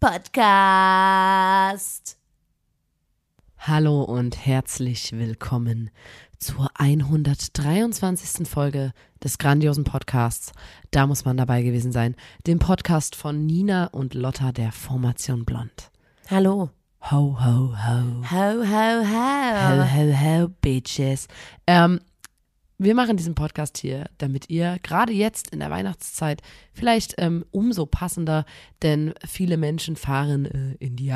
Podcast. Hallo und herzlich willkommen zur 123. Folge des grandiosen Podcasts. Da muss man dabei gewesen sein. Dem Podcast von Nina und Lotta der Formation Blond. Hallo. Ho, ho, ho. Ho, ho, Ho, ho. ho, ho, Bitches. Ähm, wir machen diesen Podcast hier, damit ihr gerade jetzt in der Weihnachtszeit vielleicht ähm, umso passender, denn viele Menschen fahren äh, in, die,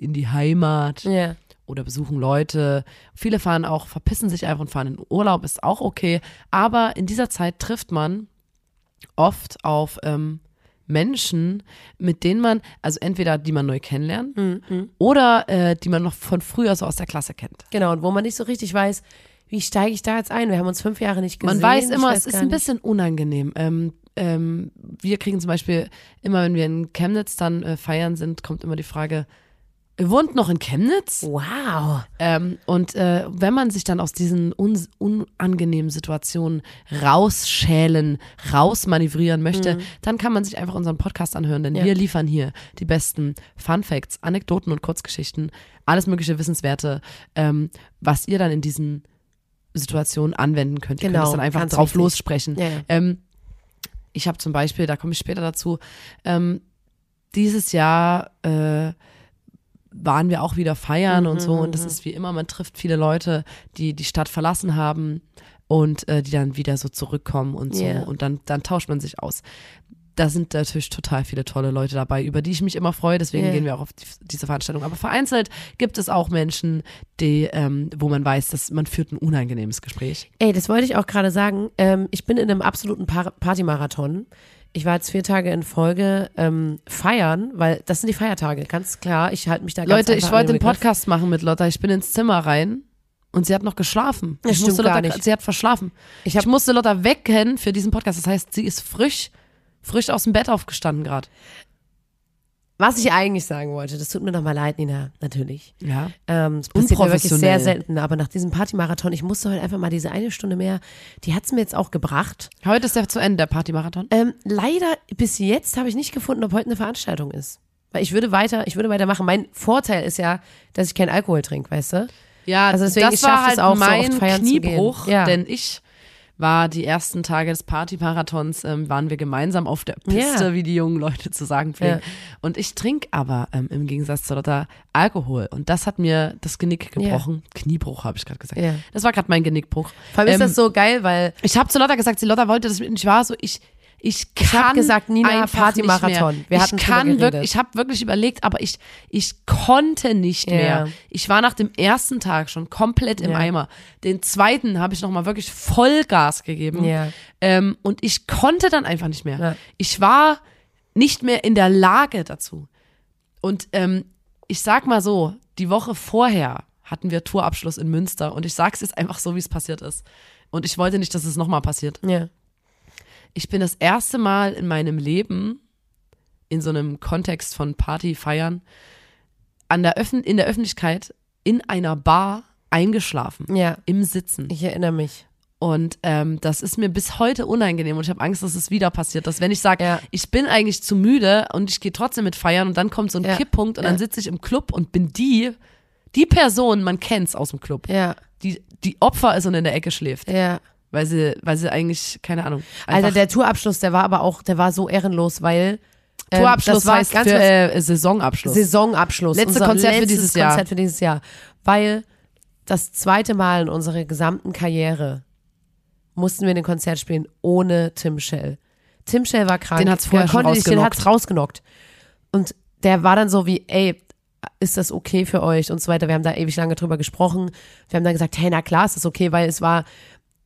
in die Heimat Ja. oder besuchen Leute. Viele fahren auch, verpissen sich einfach und fahren in Urlaub, ist auch okay. Aber in dieser Zeit trifft man oft auf ähm, Menschen, mit denen man, also entweder die man neu kennenlernt Mhm. oder äh, die man noch von früher so aus der Klasse kennt. Genau, und wo man nicht so richtig weiß, wie steige ich da jetzt ein? Wir haben uns fünf Jahre nicht gesehen. Man weiß immer, es ist ein bisschen unangenehm. Ähm, ähm, wir kriegen zum Beispiel immer, wenn wir in Chemnitz dann äh, feiern sind, kommt immer die Frage, ihr wohnt noch in Chemnitz? Wow. Ähm, und äh, wenn man sich dann aus diesen un unangenehmen Situationen rausschälen, rausmanövrieren möchte, dann kann man sich einfach unseren Podcast anhören, denn Ja. wir liefern hier die besten Fun Facts, Anekdoten und Kurzgeschichten, alles mögliche Wissenswerte, ähm, was ihr dann in diesen Situationen anwenden könnt. Ihr Genau, könnt es dann einfach drauf lossprechen. Ja, ja. Ähm, ich habe zum Beispiel, da komme ich später dazu, ähm, dieses Jahr äh, waren wir auch wieder feiern und so und das ist wie immer, man trifft viele Leute, die die Stadt verlassen haben und äh, die dann wieder so zurückkommen und so Ja. und dann, dann tauscht man sich aus. Da sind natürlich total viele tolle Leute dabei, über die ich mich immer freue, deswegen Ja. gehen wir auch auf die, diese Veranstaltung. Aber vereinzelt gibt es auch Menschen, die, ähm, wo man weiß, dass man führt ein unangenehmes Gespräch. Ey, das wollte ich auch gerade sagen. Ähm, ich bin in einem absoluten Par Partymarathon. Ich war jetzt vier Tage in Folge ähm, feiern, weil das sind die Feiertage, ganz klar. Ich halte mich da ganz Leute, ich wollte einen. Podcast machen mit Lotta. Ich bin ins Zimmer rein und sie hat noch geschlafen. Das ich musste Lotta, nicht. Sie hat verschlafen. Ich Ich, musste Lotta wecken für diesen Podcast. Das heißt, sie ist frisch, frisch aus dem Bett aufgestanden gerade. Was ich eigentlich sagen wollte, das tut mir nochmal leid, Nina, natürlich. Ja. Ähm, es passiert mir wirklich sehr selten, aber nach diesem Partymarathon, ich musste heute einfach mal diese eine Stunde mehr, die hat's mir jetzt auch gebracht. Heute ist der zu Ende, der Partymarathon. Ähm, leider bis jetzt habe ich nicht gefunden, ob heute eine Veranstaltung ist. Weil ich würde weiter, ich würde weitermachen. Mein Vorteil ist ja, dass ich keinen Alkohol trinke, weißt du? Ja, Also deswegen, das ich war halt es auch, so mein gehen. Kniebruch, Ja. denn ich war die ersten Tage des Partymarathons, ähm, waren wir gemeinsam auf der Piste, Ja. wie die jungen Leute zu sagen pflegen. Ja. Und ich trinke aber ähm, im Gegensatz zu Lotta Alkohol. Und das hat mir das Genick gebrochen. Kniebruch, habe ich gerade gesagt. Ja. Das war gerade mein Genickbruch. Vor allem ist Ähm, das so geil, weil Ich habe zu Lotta gesagt, sie Lotta wollte das mit ich war so, ich ich kann Ich hab gesagt, Nina, einfach Partymarathon. Wir hatten ich kann wirklich, ich habe wirklich überlegt, aber ich ich konnte nicht Ja. mehr. Ich war nach dem ersten Tag schon komplett im Ja. Eimer. Den zweiten habe ich noch mal wirklich Vollgas gegeben. Ja. Ähm, und ich konnte dann einfach nicht mehr. Ich war nicht mehr in der Lage dazu. Und ähm, ich sag mal so, die Woche vorher hatten wir Tourabschluss in Münster und ich sag's jetzt einfach so, wie es passiert ist. Und ich wollte nicht, dass es nochmal passiert. ja, Ich bin das erste Mal in meinem Leben in so einem Kontext von Party feiern an der Öffn in der Öffentlichkeit in einer Bar eingeschlafen ja, im Sitzen ich erinnere mich. und ähm, das ist mir bis heute unangenehm und ich habe Angst, dass es wieder passiert, dass wenn ich sage, Ja. ich bin eigentlich zu müde und ich gehe trotzdem mit feiern und dann kommt so ein Ja. Kipppunkt und Ja. dann sitze ich im Club und bin die die Person, man kennt's aus dem Club, Ja, die die Opfer ist und in der Ecke schläft, ja. Weil sie weil sie eigentlich keine Ahnung, Alter, der Tourabschluss, der war aber auch, der war so ehrenlos, weil ähm, Tourabschluss das war heißt ganz für äh, Saisonabschluss. Saisonabschluss. Letzte Konzert für dieses Jahr. Konzert für dieses Jahr. Weil das zweite Mal in unserer gesamten Karriere mussten wir ein Konzert spielen ohne Tim Shell. Tim Shell war krank. Den hat's vorher schon konnte nicht, den rausgenockt. hat's rausgenockt. Und der war dann so wie, ey, ist das okay für euch und so weiter. Wir haben da ewig lange drüber gesprochen. Wir haben dann gesagt, hey, na klar ist das okay, weil es war,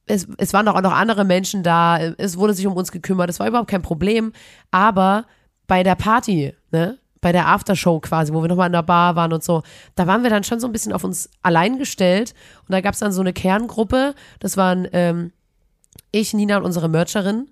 es, es waren doch auch noch andere Menschen da. Es wurde sich um uns gekümmert. Es war überhaupt kein Problem. Aber bei der Party, ne, bei der Aftershow quasi, wo wir nochmal in der Bar waren und so, da waren wir dann schon so ein bisschen auf uns allein gestellt. Und da gab es dann so eine Kerngruppe. Das waren ähm, ich, Nina und unsere Mercherin.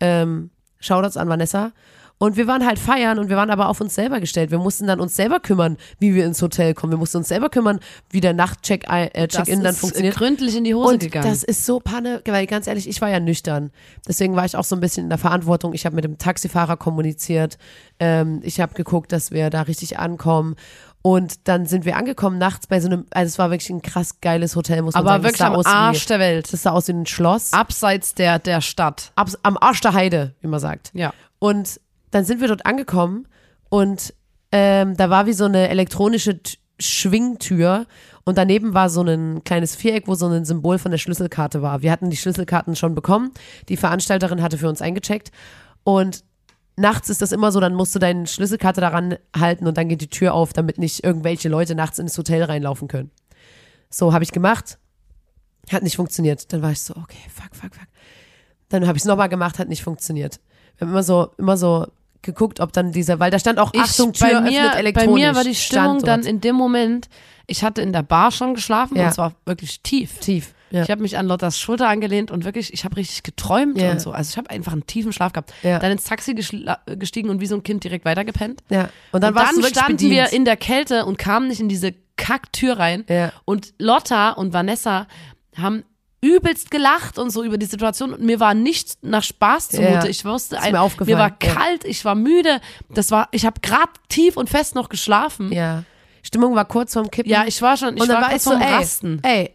Ähm, Shoutouts an Vanessa. Und wir waren halt feiern und wir waren aber auf uns selber gestellt. Wir mussten dann uns selber kümmern, wie wir ins Hotel kommen. Wir mussten uns selber kümmern, wie der Nachtcheck-in äh, Check dann ist funktioniert. gründlich in die Hose Und gegangen. das ist so Panne, weil ganz ehrlich, ich war ja nüchtern. Deswegen war ich auch so ein bisschen in der Verantwortung. Ich habe mit dem Taxifahrer kommuniziert. Ähm, ich habe geguckt, dass wir da richtig ankommen. Und dann sind wir angekommen nachts bei so einem, also es war wirklich ein krass geiles Hotel, muss man aber sagen. Das wirklich am Arsch wie, der Welt. das sah aus wie ein Schloss. Abseits der, der Stadt. Abs, am Arsch der Heide, wie man sagt. Ja. Und dann sind wir dort angekommen und ähm, da war wie so eine elektronische T Schwingtür und daneben war so ein kleines Viereck, wo so ein Symbol von der Schlüsselkarte war. Wir hatten die Schlüsselkarten schon bekommen. Die Veranstalterin hatte für uns eingecheckt und nachts ist das immer so, dann musst du deine Schlüsselkarte daran halten und dann geht die Tür auf, damit nicht irgendwelche Leute nachts ins Hotel reinlaufen können. So habe ich gemacht. Hat nicht funktioniert. Dann war ich so, okay, fuck, fuck, fuck. Dann habe ich es nochmal gemacht, hat nicht funktioniert. Wir haben immer so, immer so geguckt, ob dann dieser, weil da stand auch Achtung, Tür bei mir, öffnet elektronisch. Bei mir war die Stimmung dann in dem Moment, ich hatte in der Bar schon geschlafen Ja. und zwar wirklich tief. tief. Ja. Ich habe mich an Lottas Schulter angelehnt und wirklich, ich habe richtig geträumt Ja. und so. Also ich habe einfach einen tiefen Schlaf gehabt. Ja. Dann ins Taxi geschla- gestiegen und wie so ein Kind direkt weitergepennt. ja. Und dann, und dann standen bedient. wir in der Kälte und kamen nicht in diese Kacktür rein. Ja. Und Lotta und Vanessa haben übelst gelacht und so über die Situation und mir war nicht nach Spaß zumute. Ja. Ich wusste, ein, mir aufgefallen. war Ja. kalt, ich war müde. Das war, ich habe gerade tief und fest noch geschlafen. ja. Stimmung war kurz vorm Kippen. Ja, ich war schon, ich und dann war war ich so, ey, Rasten. ey,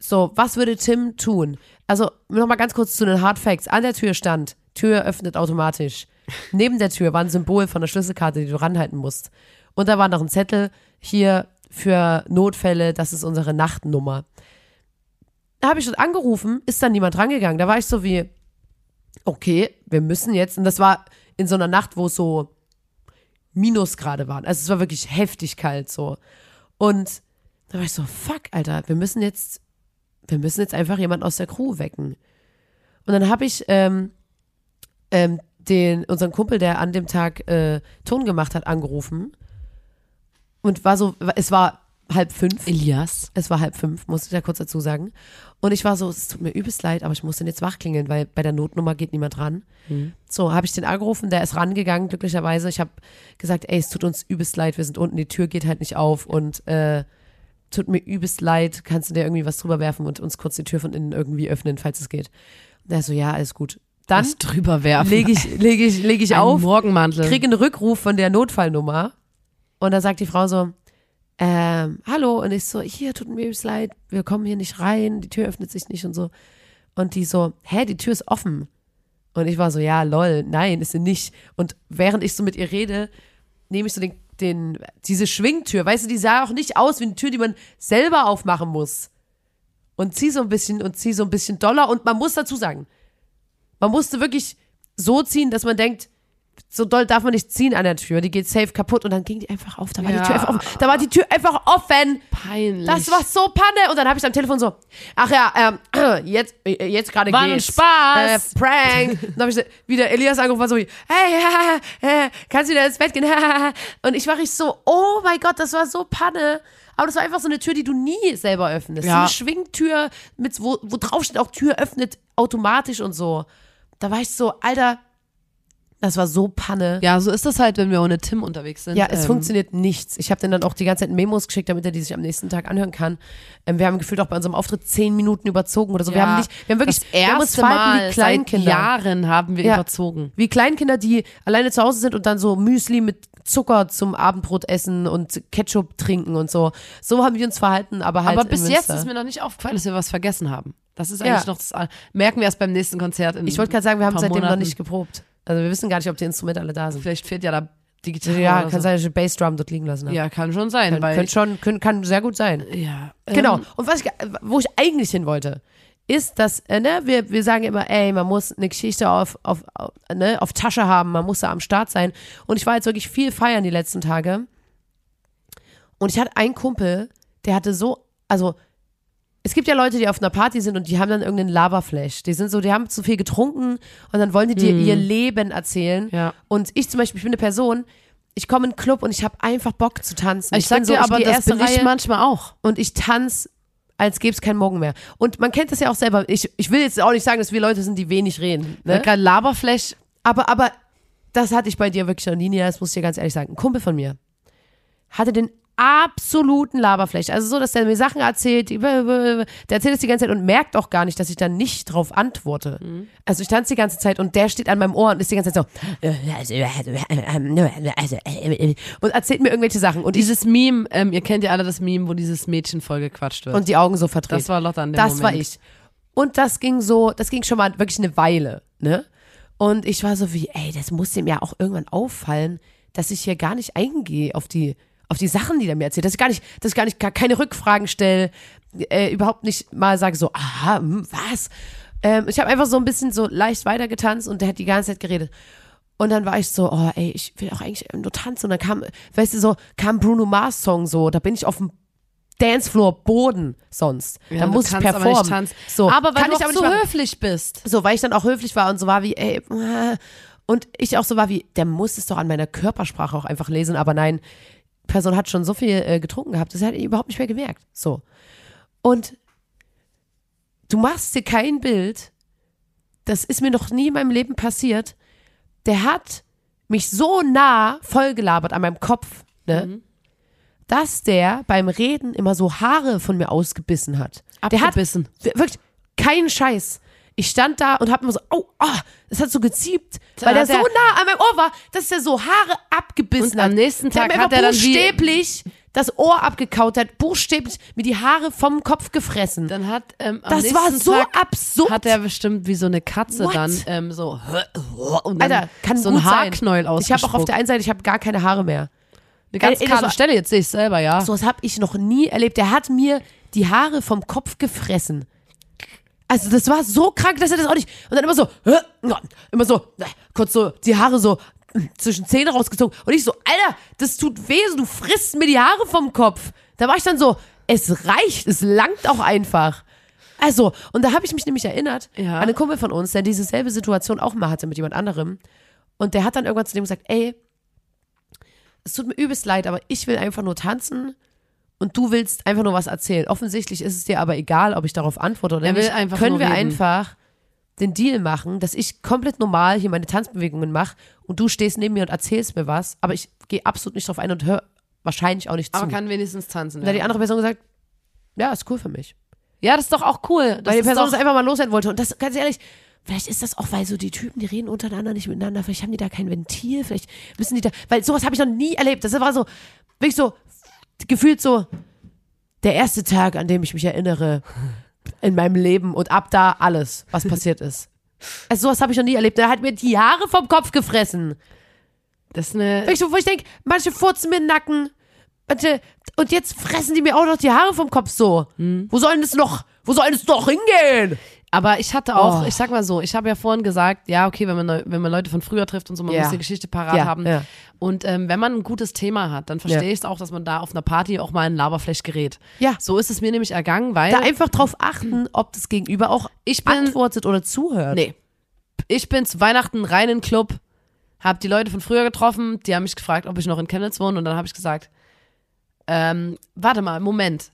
so, was würde Tim tun? Also, nochmal ganz kurz zu den Hard Facts. An der Tür stand, Tür öffnet automatisch. Neben der Tür war ein Symbol von der Schlüsselkarte, die du ranhalten musst. Und da war noch ein Zettel, hier für Notfälle, das ist unsere Nachtnummer. Habe ich dort angerufen, ist dann niemand rangegangen. Da war ich so wie, okay, wir müssen jetzt, und das war in so einer Nacht, wo es so Minusgrade waren. Also es war wirklich heftig kalt so. Und da war ich so, fuck, Alter, wir müssen jetzt, wir müssen jetzt einfach jemand aus der Crew wecken. Und dann habe ich ähm, ähm, den, unseren Kumpel, der an dem Tag äh, Ton gemacht hat, angerufen. Und war so, es war halb fünf. Elias. Es war halb fünf, muss ich ja kurz dazu sagen. Und ich war so, es tut mir übelst leid, aber ich muss den jetzt wachklingeln, weil bei der Notnummer geht niemand ran. So, habe ich den angerufen, der ist rangegangen, glücklicherweise. Ich habe gesagt, ey, es tut uns übelst leid, wir sind unten, die Tür geht halt nicht auf und äh, tut mir übelst leid, kannst du dir irgendwie was drüber werfen und uns kurz die Tür von innen irgendwie öffnen, falls es geht. Und der so, ja, alles gut. Dann Was drüber werfen. lege ich, lege ich, lege ich Ein auf, Morgenmantel. kriege einen Rückruf von der Notfallnummer und dann sagt die Frau so, ähm, hallo und ich so, hier tut mir leid, wir kommen hier nicht rein, die Tür öffnet sich nicht und so. Und die so, hä, die Tür ist offen. Und ich war so, ja, lol, nein, ist sie nicht. Und während ich so mit ihr rede, nehme ich so den, den, diese Schwingtür, weißt du, die sah auch nicht aus wie eine Tür, die man selber aufmachen muss. Und zieh so ein bisschen und zieh so ein bisschen doller. Und man muss dazu sagen, man musste wirklich so ziehen, dass man denkt, so doll darf man nicht ziehen an der Tür, die geht safe kaputt und dann ging die einfach auf, da war Ja. die Tür einfach offen, da war die Tür einfach offen. Peinlich. Das war so Panne. Und dann habe ich am Telefon so, ach ja, ähm, jetzt, äh, jetzt gerade geht's. Spaß. Äh, Prank. dann habe ich wieder Elias angerufen, war so wie, hey, ja, äh, kannst du wieder ins Bett gehen? Und ich war richtig so, oh mein Gott, das war so Panne. Aber das war einfach so eine Tür, die du nie selber öffnest. Ja. So eine Schwingtür, mit, wo, wo drauf steht, auch Tür öffnet automatisch und so. Da war ich so, Alter, das war so Panne. Ja, so ist das halt, wenn wir ohne Tim unterwegs sind. Ja, es Ähm, funktioniert nichts. Ich habe den dann auch die ganze Zeit Memos geschickt, damit er die sich am nächsten Tag anhören kann. Ähm, wir haben gefühlt auch bei unserem Auftritt zehn Minuten überzogen oder so. wir Ja, haben nicht, wir haben wirklich, das wir erste verhalten Mal wie seit Kleinkinder. Jahren haben wir Ja. überzogen. Wie Kleinkinder, die alleine zu Hause sind und dann so Müsli mit Zucker zum Abendbrot essen und Ketchup trinken und so. So haben wir uns verhalten, aber halt Aber bis jetzt ist mir noch nicht aufgefallen, dass wir was vergessen haben. Das ist Ja. eigentlich noch das. Merken wir erst beim nächsten Konzert. In Ich wollte gerade sagen, wir haben seitdem noch Monaten. nicht geprobt. Also wir wissen gar nicht, ob die Instrumente alle da sind. Vielleicht fehlt ja da die Gitarre. Ja, kann so. sein, dass ich Bassdrum dort liegen lassen habe. Ja, kann schon sein. Kann, weil, könnte schon, können, kann sehr gut sein. ja, Genau. Ähm, Und was ich, wo ich eigentlich hin wollte, ist, dass, äh, ne, wir, wir sagen immer, ey, man muss eine Geschichte auf, auf, auf, ne, auf Tasche haben, man muss da am Start sein. Und ich war jetzt wirklich viel feiern die letzten Tage. Und ich hatte einen Kumpel, der hatte so, also, es gibt ja Leute, die auf einer Party sind und die haben dann irgendeinen Lava-Flash. Die sind so, die haben zu viel getrunken und dann wollen die dir ihr Leben erzählen. Ja. Und ich zum Beispiel, ich bin eine Person, ich komme in den Club und ich habe einfach Bock zu tanzen. Ich sag bin so, dir aber, die das bin ich Reihe manchmal auch. und ich tanze, als gäbe es keinen Morgen mehr. Und man kennt das ja auch selber. Ich, ich will jetzt auch nicht sagen, dass wir Leute sind, die wenig reden. Ne? Gerade Laberflash, Aber, aber das hatte ich bei dir wirklich noch nie, das muss ich dir ganz ehrlich sagen. Ein Kumpel von mir hatte den absoluten Laberflash. Also so, dass der mir Sachen erzählt, der erzählt es die ganze Zeit und merkt auch gar nicht, dass ich dann nicht drauf antworte. Mhm. Also ich tanze die ganze Zeit und der steht an meinem Ohr und ist die ganze Zeit so und erzählt mir irgendwelche Sachen und ich dieses Meme, ähm, ihr kennt ja alle das Meme, wo dieses Mädchen vollgequatscht wird. und die Augen so verdreht. das war Lotta an dem Das Moment. war ich. Und das ging so, das ging schon mal wirklich eine Weile, ne? Und ich war so wie, ey, das muss dem ja auch irgendwann auffallen, dass ich hier gar nicht eingehe auf die, auf die Sachen, die der mir erzählt. Dass ich gar nicht, dass ich gar nicht, gar keine Rückfragen stelle, äh, überhaupt nicht mal sage so, aha, hm, was? Ähm, ich habe einfach so ein bisschen so leicht weitergetanzt und der hat die ganze Zeit geredet. Und dann war ich so, oh ey, ich will auch eigentlich nur tanzen. Und dann kam, weißt du, so, kam Bruno Mars Song so, da bin ich auf dem Dancefloor Boden sonst. Ja, da muss ich aber performen. tanzen. So, aber weil du ich auch aber so höflich bist. So, weil ich dann auch höflich war und so war wie, ey, und ich auch so war wie, der muss es doch an meiner Körpersprache auch einfach lesen, aber nein, Person hat schon so viel äh, getrunken gehabt, das hat er überhaupt nicht mehr gemerkt. So. Und du machst dir kein Bild, das ist mir noch nie in meinem Leben passiert. Der hat mich so nah vollgelabert an meinem Kopf, ne? Dass der beim Reden immer so Haare von mir ausgebissen hat. Der hat Abgebissen. wirklich kein Scheiß. Ich stand da und hab immer so, oh, ah, das hat so geziebt, weil der hat so er- nah an meinem Ohr war, dass der so Haare abgebissen Und hat. am nächsten der Tag hat, hat er dann buchstäblich das Ohr abgekaut, der hat buchstäblich mir die Haare vom Kopf gefressen. Dann hat ähm, am das war nächsten so Tag absurd. hat er bestimmt wie so eine Katze What? dann ähm, so und dann Alter, kann so ein Haarknäuel sein. Ich habe auch auf der einen Seite, ich habe gar keine Haare mehr. Eine ganz Ey, war- Stelle, jetzt sehe ich selber, ja. So was habe ich noch nie erlebt. Der hat mir die Haare vom Kopf gefressen. Also das war so krank, dass er das auch nicht. Und dann immer so, immer so, äh, kurz so die Haare so äh, zwischen Zähne rausgezogen. Und ich so, Alter, das tut weh, du frisst mir die Haare vom Kopf. Da war ich dann so, es reicht, es langt auch einfach. Also, und da habe ich mich nämlich erinnert Ja. an einen Kumpel von uns, der diese selbe Situation auch mal hatte mit jemand anderem. Und der hat dann irgendwann zu dem gesagt, ey, es tut mir übelst leid, aber ich will einfach nur tanzen und du willst einfach nur was erzählen. Offensichtlich ist es dir aber egal, ob ich darauf antworte oder Er will nicht. einfach Können wir reden. einfach den Deal machen, dass ich komplett normal hier meine Tanzbewegungen mache und du stehst neben mir und erzählst mir was, aber ich gehe absolut nicht drauf ein und höre wahrscheinlich auch nicht zu. aber kann wenigstens tanzen. und dann hat die Ja. andere Person gesagt, ja, ist cool für mich. ja, das ist doch auch cool. Weil die Person das einfach mal loswerden wollte. Und das, ganz ehrlich, vielleicht ist das auch, weil so die Typen, die reden untereinander nicht miteinander, vielleicht haben die da kein Ventil, vielleicht müssen die da, weil sowas habe ich noch nie erlebt. Das war so, wirklich so, gefühlt so, der erste Tag, an dem ich mich erinnere in meinem Leben und ab da alles, was passiert ist. Also sowas habe ich noch nie erlebt. Der hat mir die Haare vom Kopf gefressen. das ist eine Wirklich wo ich denke, manche furzen mir den Nacken, manche, und jetzt fressen die mir auch noch die Haare vom Kopf so. Hm. Wo soll denn das noch, wo soll das noch hingehen? Aber ich hatte auch, Oh. ich sag mal so, ich habe ja vorhin gesagt, ja, okay, wenn man, wenn man Leute von früher trifft und so, man Ja. muss die Geschichte parat Ja, haben. ja. Und ähm, wenn man ein gutes Thema hat, dann verstehe ich es auch, dass man da auf einer Party auch mal in Laberflash gerät. Ja. So ist es mir nämlich ergangen, weil Da einfach drauf achten, ob das Gegenüber auch ich bin, antwortet oder zuhört. nee, ich bin zu Weihnachten rein in den Club, habe die Leute von früher getroffen, die haben mich gefragt, ob ich noch in Chemnitz wohne und dann habe ich gesagt, ähm, warte mal, Moment,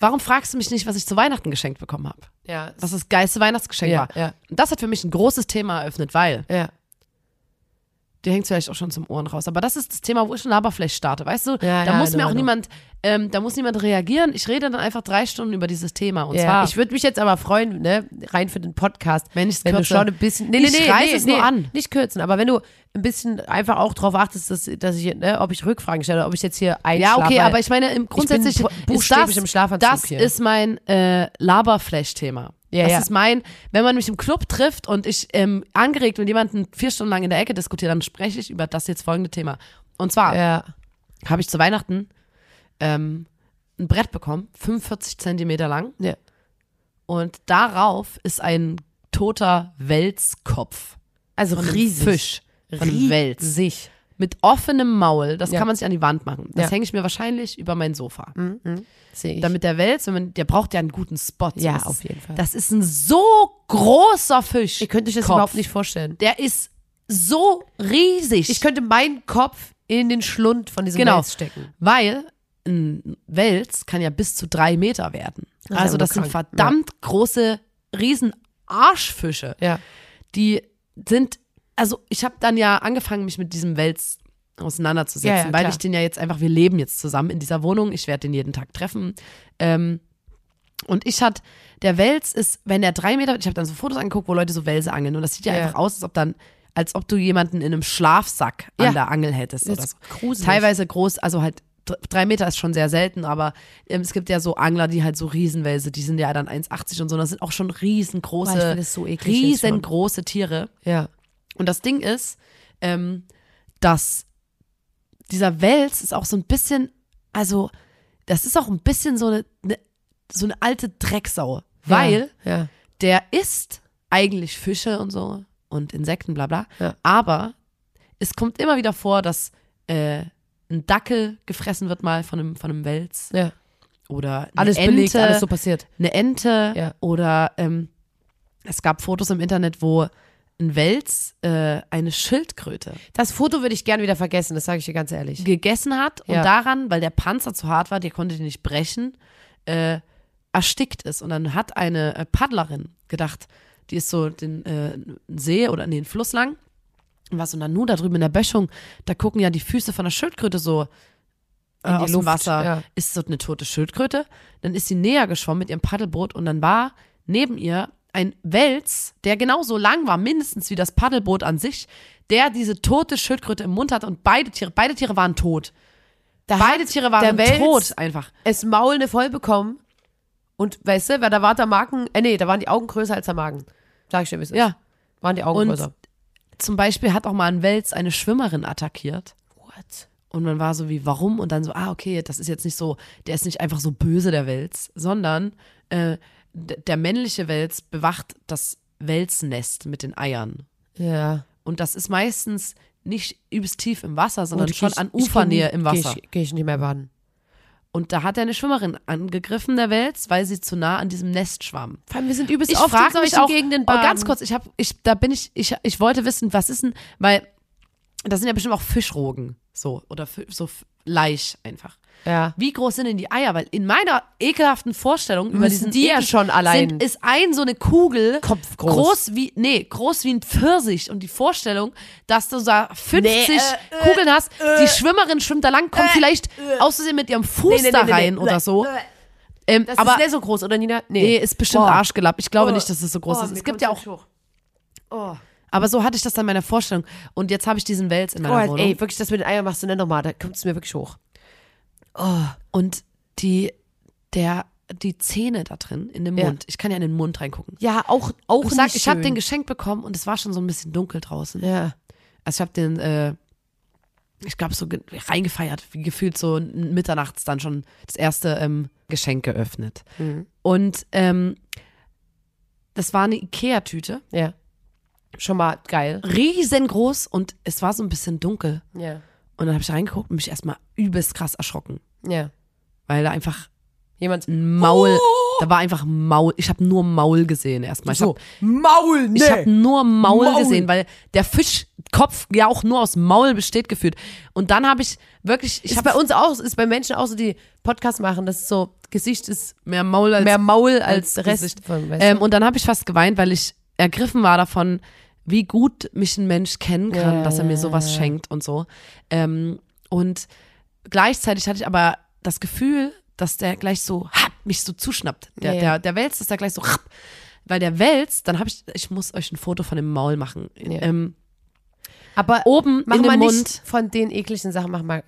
warum fragst du mich nicht, was ich zu Weihnachten geschenkt bekommen habe? Ja, Was das geilste Weihnachtsgeschenk Ja, war. ja. Und das hat für mich ein großes Thema eröffnet, weil ja. Dir hängt vielleicht auch schon zum Ohren raus. Aber das ist das Thema, wo ich ein Laberflash starte, weißt du? Ja, da ja, muss mir know, auch know. niemand, ähm, da muss niemand reagieren. Ich rede dann einfach drei Stunden über dieses Thema. Und ja. zwar, ich würde mich jetzt aber freuen, ne, rein für den Podcast, Wenn wenn du kürze. schon ein bisschen, nee, nee, Ich nee, reiß nee, es nee, nur an. nicht kürzen, aber wenn du ein bisschen einfach auch drauf achtest, dass, dass ich, ne, ob ich Rückfragen stelle, ob ich jetzt hier ja, einschlafe. okay, weil aber ich meine, im grundsätzlich bu- ist buchstäblich das, im Schlafanzug das hier. ist mein äh, Laberflash-Thema. Ja, das ja. ist mein, wenn man mich im Club trifft und ich ähm, angeregt mit jemandem vier Stunden lang in der Ecke diskutiere, dann spreche ich über das jetzt folgende Thema. Und zwar ja. habe ich zu Weihnachten ähm, ein Brett bekommen, 45 Zentimeter lang. Ja. Und darauf ist ein toter Welskopf. Also riesig. Fisch. Von einem Wels. Mit offenem Maul. Das Ja. kann man sich an die Wand machen. Das Ja. hänge ich mir wahrscheinlich über mein Sofa. Sehe ich. Damit der Wels, wenn man, der braucht ja einen guten Spot. Ja, das auf jeden Fall. Das ist ein so großer Fisch. Ihr könnt euch das Kopf. überhaupt nicht vorstellen. Der ist so riesig. Ich könnte meinen Kopf in den Schlund von diesem Genau. Wels stecken. Weil ein Wels kann ja bis zu drei Meter werden. Das also ja das nur sind krank. verdammt große, riesen Arschfische. Ja. Die sind, also ich habe dann ja angefangen, mich mit diesem Wels auseinanderzusetzen, Ja, ja, weil ich den ja jetzt einfach, wir leben jetzt zusammen in dieser Wohnung, ich werde den jeden Tag treffen. Ähm, und ich hatte, der Wels ist, wenn der drei Meter, ich habe dann so Fotos angeguckt, wo Leute so Welse angeln und das sieht ja, Ja. einfach aus, als ob dann, als ob du jemanden in einem Schlafsack an der Angel hättest Das oder ist so. gruselig. Teilweise groß, also halt dr- drei Meter ist schon sehr selten, aber ähm, es gibt ja so Angler, die halt so Riesenwälse, die sind ja dann 1,80 und so, das sind auch schon Boah, riesengroße, das so riesengroße Tiere. Ja. Und das Ding ist, ähm, dass dieser Wels ist auch so ein bisschen, also das ist auch ein bisschen so eine, eine so eine alte Drecksau, weil Ja. der isst eigentlich Fische und so und Insekten, bla bla. Ja. Aber es kommt immer wieder vor, dass äh, ein Dackel gefressen wird mal von einem, von einem Wels ja. oder eine Alles Ente, belegt, alles so passiert. eine Ente Ja. oder ähm, es gab Fotos im Internet, wo ein Wels äh, eine Schildkröte Das Foto würde ich gern wieder vergessen, das sage ich dir ganz ehrlich. gegessen hat und Ja. daran, weil der Panzer zu hart war, der konnte den nicht brechen, äh, erstickt ist. Und dann hat eine äh, Paddlerin gedacht, die ist so den äh, See oder nee, den Fluss lang und was und dann nur da drüben in der Böschung, da gucken ja die Füße von der Schildkröte so äh, In die aus Luft, dem Wasser. ja. Ist so eine tote Schildkröte. Dann ist sie näher geschwommen mit ihrem Paddelboot und dann war neben ihr ein Wels, der genauso lang war, mindestens wie das Paddelboot an sich, der diese tote Schildkröte im Mund hat und beide Tiere, beide Tiere waren tot. Da Beide Tiere waren der Wels tot einfach. Es Maul voll bekommen und weißt du, weil da war der Magen, äh nee, da waren die Augen größer als der Magen. Sag ich dir, wie es ist. Ja. Waren die Augen Und größer. zum Beispiel hat auch mal ein Wels eine Schwimmerin attackiert. What? Und man war so wie, warum? Und dann so, ah, okay, das ist jetzt nicht so, der ist nicht einfach so böse, der Wels, sondern äh, der männliche Wels bewacht das Welsnest mit den Eiern. Ja. Und das ist meistens nicht übelst tief im Wasser, sondern schon ich- an Ufernähe im Wasser. ich, geh ich nicht mehr baden. Und da hat er eine Schwimmerin angegriffen, der Wels, weil sie zu nah an diesem Nest schwamm. Vor allem, wir sind übelst Ich oft in frage solchen mich auch, Gegenden oh, baden. ganz kurz, ich habe, ich, da bin ich, ich, ich wollte wissen, was ist denn, weil da sind ja bestimmt auch Fischrogen, so oder so Laich einfach. Ja. Wie groß sind denn die Eier? Weil in meiner ekelhaften Vorstellung über Müssen diesen die ja schon allein sind, ist ein so eine Kugel Kopf groß. groß wie nee groß wie ein Pfirsich und die Vorstellung, dass du da 50 Nee, äh, Kugeln hast, die Schwimmerin schwimmt da lang, kommt vielleicht auszusehen mit ihrem Fuß Nee, nee, da nee, nee, rein nee. oder so. Ähm, Das aber ist nicht so groß, oder Nina? nee, ist bestimmt Boah. Arschgelapp. Ich glaube Oh. nicht, dass es so groß Oh, ist. Es gibt ja auch hoch. Oh, aber so hatte ich das dann in meiner Vorstellung. Und jetzt habe ich diesen Wels in oh meiner Wohnung. ey, wirklich, das mit den Eiern machst du nicht nochmal, da kommt es mir wirklich hoch. Und die, der, die Zähne da drin in dem Ja. Mund. Ich kann ja in den Mund reingucken. Ja, auch, auch Ich sag, ich habe den geschenkt bekommen und es war schon so ein bisschen dunkel draußen. Ja. Also ich habe den, äh, ich glaube, so ge- reingefeiert, wie gefühlt so mitternachts dann schon das erste ähm, Geschenk geöffnet. Mhm. Und ähm, das war eine Ikea-Tüte, Ja. Schon mal geil. riesengroß und es war so ein bisschen dunkel. Ja. Und dann habe ich reingeguckt und mich erstmal übelst krass erschrocken, Ja. weil da einfach Jemand. ein Maul, da war einfach Maul. Ich habe nur Maul gesehen erstmal. Ich So. habe Maul, ich hab nur Maul, Maul. gesehen, weil der Fischkopf ja auch nur aus Maul besteht gefühlt. Und dann habe ich wirklich, ich habe bei uns auch, ist bei Menschen auch so, die Podcasts machen, das ist so, Gesicht ist mehr Maul als mehr Maul als, als Rest. Gesicht. Ähm, und dann habe ich fast geweint, weil ich ergriffen war davon, wie gut mich ein Mensch kennen kann, Ja, dass er mir sowas schenkt und so. Ähm, und gleichzeitig hatte ich aber das Gefühl, dass der gleich so hap, mich so zuschnappt. Der, Ja, der, der Wels ist da gleich so hap, weil der Wels, dann habe ich, ich muss euch ein Foto von dem Maul machen. Ja. Ähm, Aber oben mach in dem nicht Mund. von den ekligen Sachen, mach mal.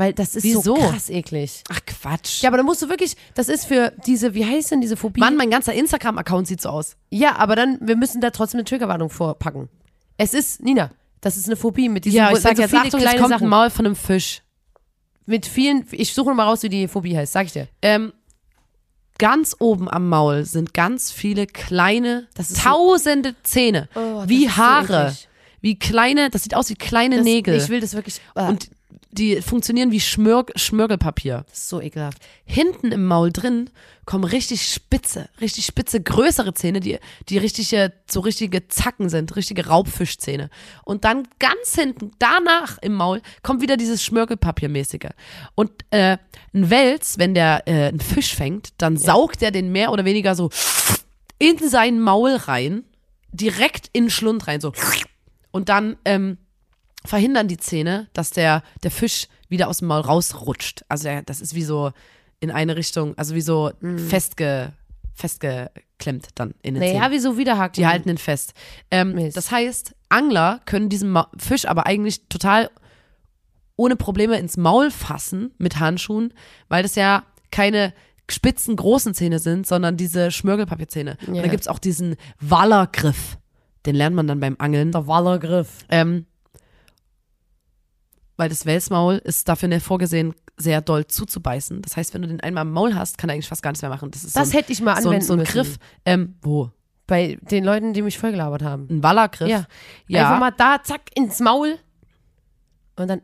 Weil das ist Wieso? so krass eklig. Ach Quatsch. Ja, aber dann musst du wirklich, das ist für diese, wie heißt denn diese Phobie? Mann, mein ganzer Instagram-Account sieht so aus. Ja, aber dann, wir müssen da trotzdem eine Triggerwarnung vorpacken. Es ist, Nina, das ist eine Phobie mit diesen Ja, ich sag so jetzt, viele Achtung, kleine kommt ein Sachen. Maul von einem Fisch. Mit vielen, ich suche mal raus, wie die Phobie heißt, sag ich dir. Ähm, ganz oben am Maul sind ganz viele kleine, ist so- tausende Zähne. Oh, wie so Haare. eklig. wie kleine, das sieht aus wie kleine Das, Nägel. Ich will das wirklich. Äh, und die funktionieren wie Schmörg ist so ekelhaft. Hinten im Maul drin kommen richtig spitze, richtig spitze, größere Zähne, die, die richtige, so richtige Zacken sind, richtige Raubfischzähne. Und dann ganz hinten, danach im Maul, kommt wieder dieses Schmirgelpapiermäßige. Und äh, ein Wels, wenn der äh, einen Fisch fängt, dann saugt er den mehr oder weniger so in sein Maul rein, direkt in den Schlund rein, so. Und dann ähm, verhindern die Zähne, dass der, der Fisch wieder aus dem Maul rausrutscht. Also der, das ist wie so in eine Richtung, also wie so festge, festgeklemmt dann in den Zähnen. Naja, wieso wiederhaken? Die halten ihn fest. Ähm, das heißt, Angler können diesen Ma Fisch aber eigentlich total ohne Probleme ins Maul fassen mit Handschuhen, weil das ja keine spitzen großen Zähne sind, sondern diese Schmirgelpapierzähne. Und Ja. da gibt's auch diesen Wallergriff. Den lernt man dann beim Angeln. Der Wallergriff. Ähm, weil das Welsmaul ist dafür nicht vorgesehen, sehr doll zuzubeißen. Das heißt, wenn du den einmal im Maul hast, kann er eigentlich fast gar nichts mehr machen. Das ist Das so ein, hätte ich mal so ein, anwenden so ein müssen. Griff. Ähm, wo? Bei den Leuten, die mich vollgelabert haben. Ein Wallergriff. Ja. ja. Einfach mal da, zack, ins Maul. Und dann.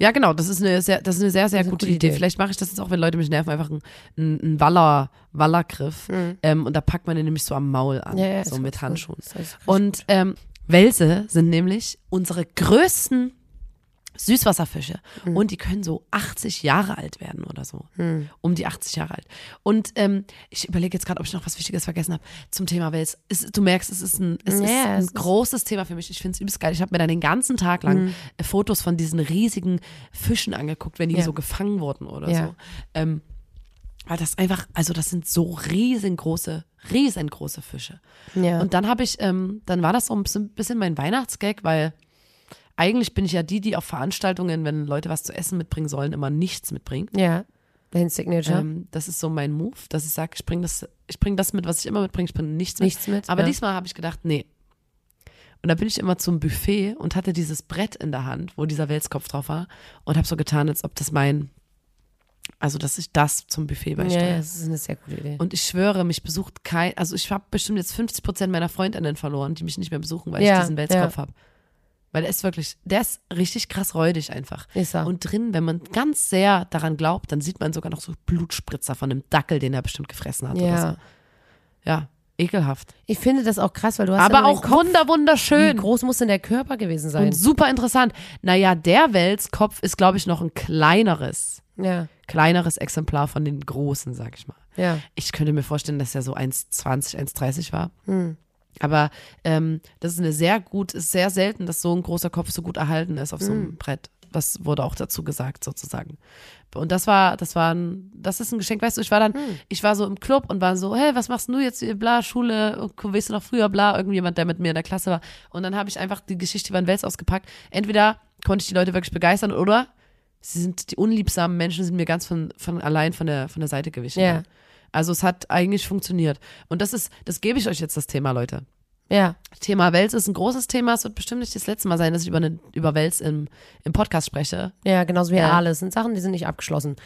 Ja, genau, das ist eine sehr, das ist eine sehr, sehr eine gute gute Idee. Idee. Vielleicht mache ich das jetzt auch, wenn Leute mich nerven, einfach einen, einen, Waller, Wallergriff. Ähm, und da packt man den nämlich so am Maul an, Mhm. Ja, ja, so mit. Handschuhen. Und ähm, Welse sind nämlich unsere größten Süßwasserfische. Mhm. Und die können so 80 Jahre alt werden oder so. Mhm. Um die 80 Jahre alt. Und ähm, ich überlege jetzt gerade, ob ich noch was Wichtiges vergessen habe zum Thema Wels. Es, du merkst, es ist ein, es ist Ja, ein es ist- großes Thema für mich. Ich finde es übelst geil. Ich habe mir dann den ganzen Tag lang Mhm. Fotos von diesen riesigen Fischen angeguckt, wenn die Ja. so gefangen wurden oder Ja. so. Ähm, weil das einfach, also das sind so riesengroße, riesengroße Fische. Ja. Und dann habe ich, ähm, dann war das so ein bisschen, mein Weihnachtsgag, weil eigentlich bin ich ja die, die auf Veranstaltungen, wenn Leute was zu essen mitbringen sollen, immer nichts mitbringt. ja. Dein Signature. Ähm, das ist so mein Move, dass ich sage, ich bringe das, ich bring das mit, was ich immer mitbringe, ich bringe nichts mit. Nichts mit. Aber ja. diesmal habe ich gedacht, nee. Und da bin ich immer zum Buffet und hatte dieses Brett in der Hand, wo dieser Welskopf drauf war und habe so getan, als ob das mein, also dass ich das zum Buffet Ja, beisteuere. ja, das ist eine sehr gute Idee. Und ich schwöre, mich besucht kein, also ich habe bestimmt jetzt 50 Prozent meiner Freundinnen verloren, die mich nicht mehr besuchen, weil Ja, ich diesen Welskopf ja. habe. Weil der ist wirklich, der ist richtig krass räudig einfach. Ist er. Und drin, wenn man ganz sehr daran glaubt, dann sieht man sogar noch so Blutspritzer von einem Dackel, den er bestimmt gefressen hat oder ja. so. Ja, ekelhaft. Ich finde das auch krass, weil du hast Aber auch Kopf. wunder, Wie wunderschön. groß muss denn der Körper gewesen sein? Und super interessant. Naja, der Welskopf ist, glaube ich, noch ein kleineres, ja, kleineres Exemplar von den großen, sag ich mal. ja. Ich könnte mir vorstellen, dass er so 1,20, 1,30 war. Hm. Aber ähm, das ist eine sehr gut, ist sehr selten, dass so ein großer Kopf so gut erhalten ist auf so einem Brett. Das wurde auch dazu gesagt, sozusagen. Und das war, das war ein, das ist ein Geschenk. Weißt du, ich war dann, ich war so im Club und war so, hey, was machst du jetzt? Bla, Schule, weißt du noch früher, bla, irgendjemand, der mit mir in der Klasse war. Und dann habe ich einfach die Geschichte über den Wels ausgepackt. Entweder konnte ich die Leute wirklich begeistern oder sie sind, die unliebsamen Menschen sind mir ganz von, von allein von der, von der Seite gewichen. Ja. Also es hat eigentlich funktioniert. Und das ist, das gebe ich euch jetzt das Thema, Leute. Ja. Thema Wels ist ein großes Thema. Es wird bestimmt nicht das letzte Mal sein, dass ich über, eine, über Wels im, im Podcast spreche. Ja, genauso wie Ja. Aale. Das sind Sachen, die sind nicht abgeschlossen.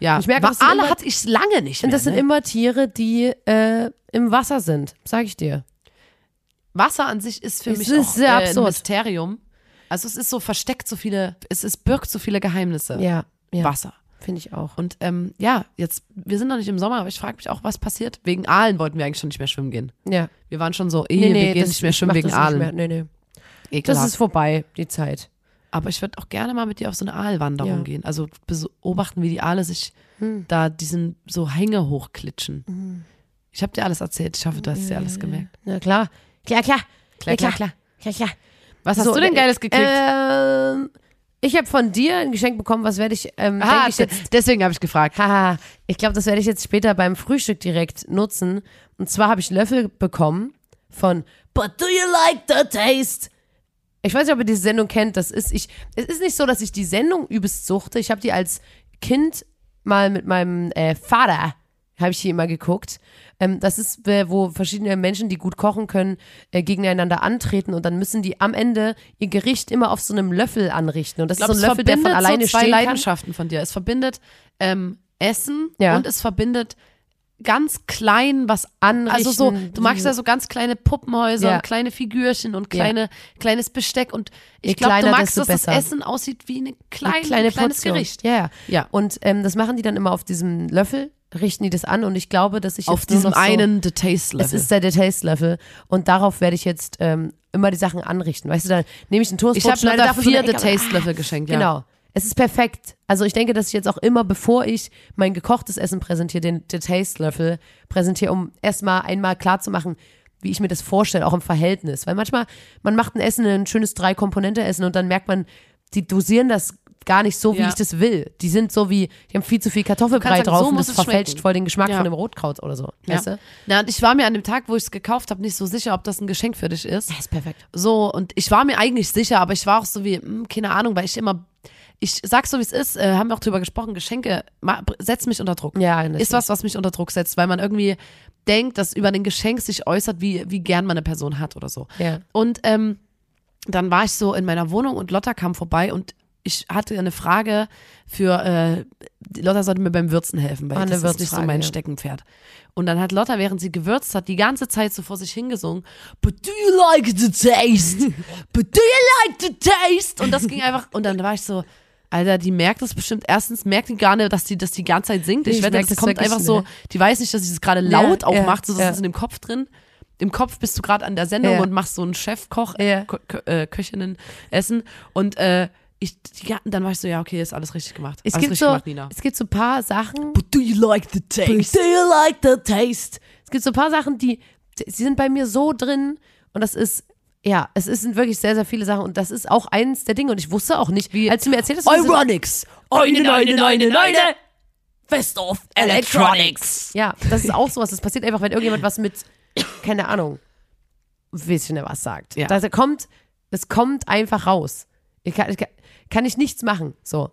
Ja, Ich merke, Aale hatte ich lange nicht mehr. Und das sind ne? immer Tiere, die äh, im Wasser sind, sag ich dir. Wasser an sich ist für Es mich ist auch sehr äh, ein absurd. Mysterium. Also es ist so versteckt so viele, es, es birgt so viele Geheimnisse. Ja, ja. Wasser. Finde ich auch. Und ähm, ja, jetzt, wir sind noch nicht im Sommer, aber ich frage mich auch, was passiert. Wegen Aalen wollten wir eigentlich schon nicht mehr schwimmen gehen. Ja. Wir waren schon so, eh, wir gehen nicht mehr schwimmen wegen das Aalen. Mehr. Nee, nee. Das Ekelhaft. ist vorbei, die Zeit. Aber ich würde auch gerne mal mit dir auf so eine Aalwanderung Ja. gehen. Also beobachten, wie die Aale sich da diesen so Hänge hochklitschen. Ich habe dir alles erzählt. Ich hoffe, du hast dir alles gemerkt. Na klar. Klar, klar. Klar, Ja, klar, klar. klar, klar. Was hast So, du denn äh, Geiles gekriegt? Ähm, ich habe von dir ein Geschenk bekommen, was werde ich, ähm, ah, denk ich jetzt, deswegen habe ich gefragt. haha, ich glaube, das werde ich jetzt später beim Frühstück direkt nutzen. Und zwar habe ich Löffel bekommen von But do you like the taste? Ich weiß nicht, ob ihr diese Sendung kennt. Das ist, ich, es ist nicht so, dass ich die Sendung übelst suchte. Ich habe die als Kind mal mit meinem äh, Vater, habe ich die immer geguckt. Ähm, das ist, wo verschiedene Menschen, die gut kochen können, äh, gegeneinander antreten und dann müssen die am Ende ihr Gericht immer auf so einem Löffel anrichten. Und das Ich glaube, ist so ein Löffel, der von alleine so zwei stehen kann. Leidenschaften von dir. Es verbindet ähm, Essen Ja. und es verbindet ganz klein was Anrichten. Also so, du magst ja so ganz kleine Puppenhäuser Ja. und kleine Figürchen und Ja. kleine, kleines Besteck und ich glaube, du magst, dass das besser. Essen aussieht wie eine kleine, Eine kleine ein kleines Portion. Gericht. Ja, ja. Ja. Und ähm, das machen die dann immer auf diesem Löffel, richten die das an und ich glaube, dass ich Auf diesem so, einen The Taste Level. Es ist der Taste-Level und darauf werde ich jetzt ähm, immer die Sachen anrichten. Weißt du, dann nehme ich einen Toastbrot, ich habe so eine vier The Ecke ab. Taste Level geschenkt, ja. Genau. Es ist perfekt. Also ich denke, dass ich jetzt auch immer, bevor ich mein gekochtes Essen präsentiere, den, den Taste-Löffel präsentiere, um erstmal einmal klar zu machen, wie ich mir das vorstelle, auch im Verhältnis. Weil manchmal, man macht ein Essen, ein schönes Drei-Komponente-Essen und dann merkt man, die dosieren das gar nicht so, wie Ja. ich das will. Die sind so wie, die haben viel zu viel Kartoffelbrei sagen, drauf so und das verfälscht schmecken. voll den Geschmack Ja. von dem Rotkraut oder so. Weißt Ja. du? Na, und ich war mir an dem Tag, wo ich es gekauft habe, nicht so sicher, ob das ein Geschenk für dich ist. Das ist perfekt. So, und ich war mir eigentlich sicher, aber ich war auch so wie, hm, keine Ahnung, weil ich immer, ich sag's so wie es ist, äh, haben wir auch drüber gesprochen, Geschenke setzt mich unter Druck. Ja, natürlich. Ist was, was mich unter Druck setzt, weil man irgendwie denkt, dass über den Geschenk sich äußert, wie, wie gern man eine Person hat oder so. Ja. Und ähm, dann war ich so in meiner Wohnung und Lotta kam vorbei und ich hatte eine Frage für, äh, Lotta sollte mir beim Würzen helfen, weil eine das ist nicht so mein ja. Steckenpferd. Und dann hat Lotta, während sie gewürzt hat, die ganze Zeit so vor sich hingesungen, But do you like the taste? But do you like the taste? Und das ging einfach, und dann war ich so, Alter, die merkt das bestimmt. Erstens merkt die gar nicht, dass die, dass die ganze Zeit singt. Ich, Ich wette, das das kommt einfach so, die weiß nicht, dass sie das gerade Ja, laut auch ja, macht, so das ja. ist in dem Kopf drin. Im Kopf bist du gerade an der Sendung Ja. und machst so ein Chefkoch, Ja. Kö äh, Köchinnen essen und äh, ich, ganzen- dann war ich so, ja, okay, ist alles richtig gemacht. Es alles gibt, richtig so, gemacht, Nina. es gibt so ein paar Sachen, But do you like the taste? Do you like the taste? Es gibt so ein paar Sachen, die, sie sind bei mir so drin und das ist, ja, es sind wirklich sehr, sehr viele Sachen und das ist auch eins der Dinge und ich wusste auch nicht, wie, als du mir erzählt hast, Euronics. Eine, eine, eine, eine, eine. Fest of Electronics. ja, das ist auch sowas, das passiert einfach, wenn irgendjemand was mit, keine Ahnung, ich nicht was sagt. Ja. Das kommt, das kommt einfach raus. Ich kann, ich kann, kann ich nichts machen, so,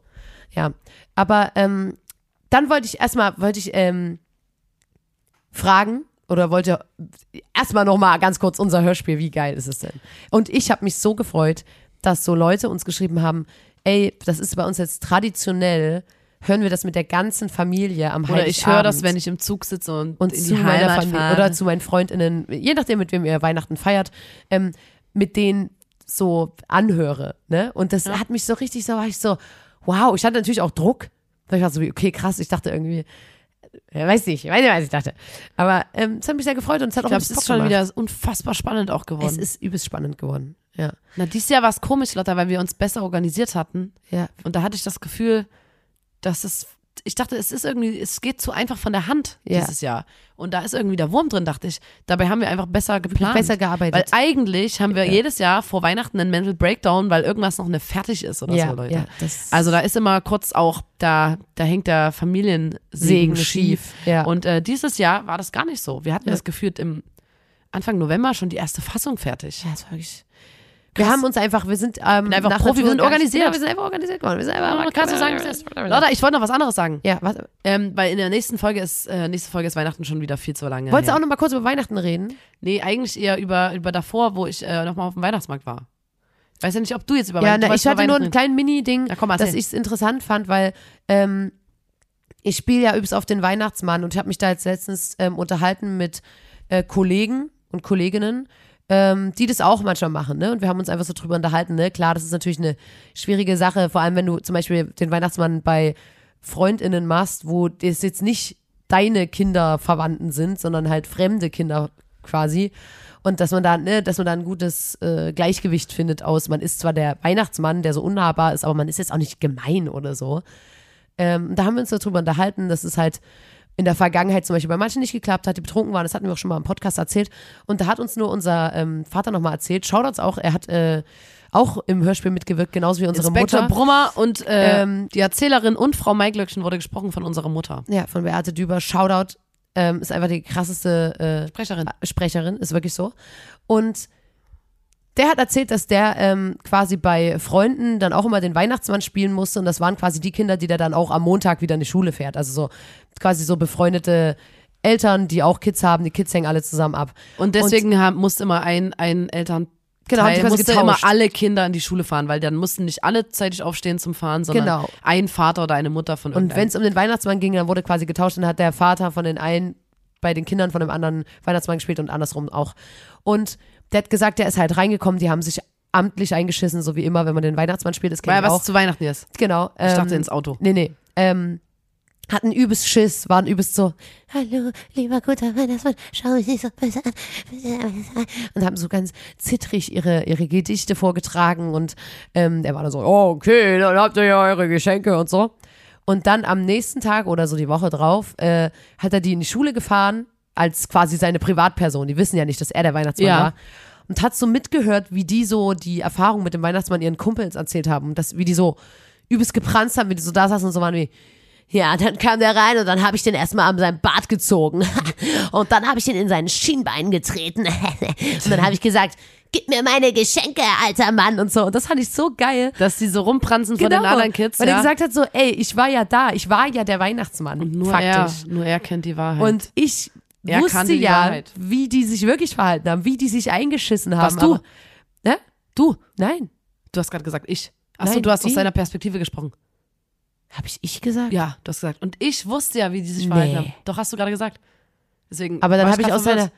ja. Aber ähm, dann wollte ich erstmal, wollte ich ähm, fragen oder wollte erstmal nochmal ganz kurz unser Hörspiel, wie geil ist es denn? Und ich habe mich so gefreut, dass so Leute uns geschrieben haben, ey, das ist bei uns jetzt traditionell, hören wir das mit der ganzen Familie am Oder ich höre das, Heiligabend wenn ich im Zug sitze und, und in zu die meiner Heimat Familie fahre. oder zu meinen Freundinnen, je nachdem, mit wem ihr Weihnachten feiert, ähm, mit denen so anhöre. Ne? Und das hat mich so richtig so, war ich so, wow, ich hatte natürlich auch Druck. Ich war so, wie, okay, krass, ich dachte irgendwie, ja, weiß nicht, weiß nicht, was ich dachte. Aber ähm, es hat mich sehr gefreut und es hat ich auch glaube, ein es ist schon gemacht. wieder unfassbar spannend auch geworden. Es ist übelst spannend geworden. Ja. Na, dieses Jahr war es komisch, Lotta, weil wir uns besser organisiert hatten. Ja. Und da hatte ich das Gefühl, dass es, ich dachte, es ist irgendwie, es geht zu einfach von der Hand Ja. dieses Jahr. Und da ist irgendwie der Wurm drin, dachte ich. Dabei haben wir einfach besser geplant. Besser gearbeitet. Weil eigentlich haben wir jedes Jahr vor Weihnachten einen Mental Breakdown, weil irgendwas noch nicht fertig ist oder Ja, so, Leute. ja, also da ist immer kurz auch, da, da hängt der Familiensegen Segen schief. schief, ja. Und äh, dieses Jahr war das gar nicht so. Wir hatten das gefühlt im Anfang November schon die erste Fassung fertig. Ja, das war wirklich. Wir haben uns einfach, wir sind ähm, einfach nach Profi, wir sind organisiert. Ja, wir sind einfach organisiert geworden. Wir sind einfach, Ja, kannst du sagen. Lotta, ich wollte noch was anderes sagen. Ja, warte. Ähm, weil in der nächsten Folge ist, äh, nächste Folge ist Weihnachten schon wieder viel zu lange. Wolltest du auch noch mal kurz über Weihnachten reden? Nee, eigentlich eher über, über davor, wo ich äh, nochmal auf dem Weihnachtsmarkt war. Ich weiß ja nicht, ob du jetzt über Ja, Weihnachten na, du wolltest ich hatte nur ein kleines Mini-Ding, Ja, dass ich es interessant fand, weil ähm, ich spiele ja übelst auf den Weihnachtsmann und ich habe mich da jetzt letztens ähm, unterhalten mit äh, Kollegen und Kolleginnen, ähm, die das auch manchmal machen, ne? Und wir haben uns einfach so drüber unterhalten, ne? Klar, das ist natürlich eine schwierige Sache, vor allem wenn du zum Beispiel den Weihnachtsmann bei FreundInnen machst, wo das jetzt nicht deine Kinder Verwandten sind, sondern halt fremde Kinder quasi. Und dass man da, ne, dass man da ein gutes äh, Gleichgewicht findet aus, man ist zwar der Weihnachtsmann, der so unnahbar ist, aber man ist jetzt auch nicht gemein oder so. Ähm, da haben wir uns darüber unterhalten, dass es halt in der Vergangenheit zum Beispiel bei manchen nicht geklappt hat, die betrunken waren. Das hatten wir auch schon mal im Podcast erzählt. Und da hat uns nur unser ähm, Vater nochmal erzählt. Shoutouts auch, er hat äh, auch im Hörspiel mitgewirkt, genauso wie unsere Inspektor Mutter. Brummer und äh, Ähm, die Erzählerin und Frau Maiglöckchen wurde gesprochen von unserer Mutter. Ja, von Beate Düber. Shoutout. Ähm, ist einfach die krasseste äh, Sprecherin. Sprecherin, ist wirklich so. Und der hat erzählt, dass der ähm, quasi bei Freunden dann auch immer den Weihnachtsmann spielen musste und das waren quasi die Kinder, die der dann auch am Montag wieder in die Schule fährt. Also so quasi so befreundete Eltern, die auch Kids haben, die Kids hängen alle zusammen ab. Und deswegen haben, musste immer ein, ein Eltern Genau, quasi musste immer getauscht. alle Kinder in die Schule fahren, weil dann mussten nicht alle zeitig aufstehen zum Fahren, sondern Genau. ein Vater oder eine Mutter von Und wenn es um den Weihnachtsmann ging, dann wurde quasi getauscht, dann hat der Vater von den einen bei den Kindern von einem anderen Weihnachtsmann gespielt und andersrum auch. Und der hat gesagt, der ist halt reingekommen, die haben sich amtlich eingeschissen, so wie immer, wenn man den Weihnachtsmann spielt. Das kennt Weil was auch. zu Weihnachten ist. Genau. Ich dachte ähm, ins Auto. Nee, nee. Ähm, hatten übelst Schiss, waren übelst so, hallo, lieber guter Weihnachtsmann, schau mich nicht so böse an. Und haben so ganz zittrig ihre, ihre Gedichte vorgetragen und ähm, der war dann so, oh, okay, dann habt ihr ja eure Geschenke und so. Und dann am nächsten Tag oder so die Woche drauf äh, hat er die in die Schule gefahren, als quasi seine Privatperson. Die wissen ja nicht, dass er der Weihnachtsmann Ja. war. Und hat so mitgehört, wie die so die Erfahrung mit dem Weihnachtsmann ihren Kumpels erzählt haben. Und das, wie die so übelst gebrannt haben, wie die so da saßen und so waren wie, ja, dann kam der rein und dann habe ich den erstmal an seinem Bart gezogen. Und dann habe ich ihn in seinen Schienbein getreten. Und dann habe ich gesagt, gib mir meine Geschenke, alter Mann und so. Und das fand ich so geil. Dass die so rumpranzen vor den anderen Kids. Genau. Weil ja. er gesagt hat so, ey, ich war ja da, ich war ja der Weihnachtsmann. nur faktisch. er, nur er kennt die Wahrheit. Und ich Er wusste ja, Wahrheit. wie die sich wirklich verhalten haben, wie die sich eingeschissen haben. Was, du? Aber, ne? du, Nein. du hast gerade gesagt, ich. Achso, Nein, du hast aus die. deiner Perspektive gesprochen. Habe ich ich gesagt? Ja, du hast gesagt. Und ich wusste ja, wie die sich Nee. verhalten haben. Doch, hast du gerade gesagt. Deswegen. Aber dann habe ich aus seiner.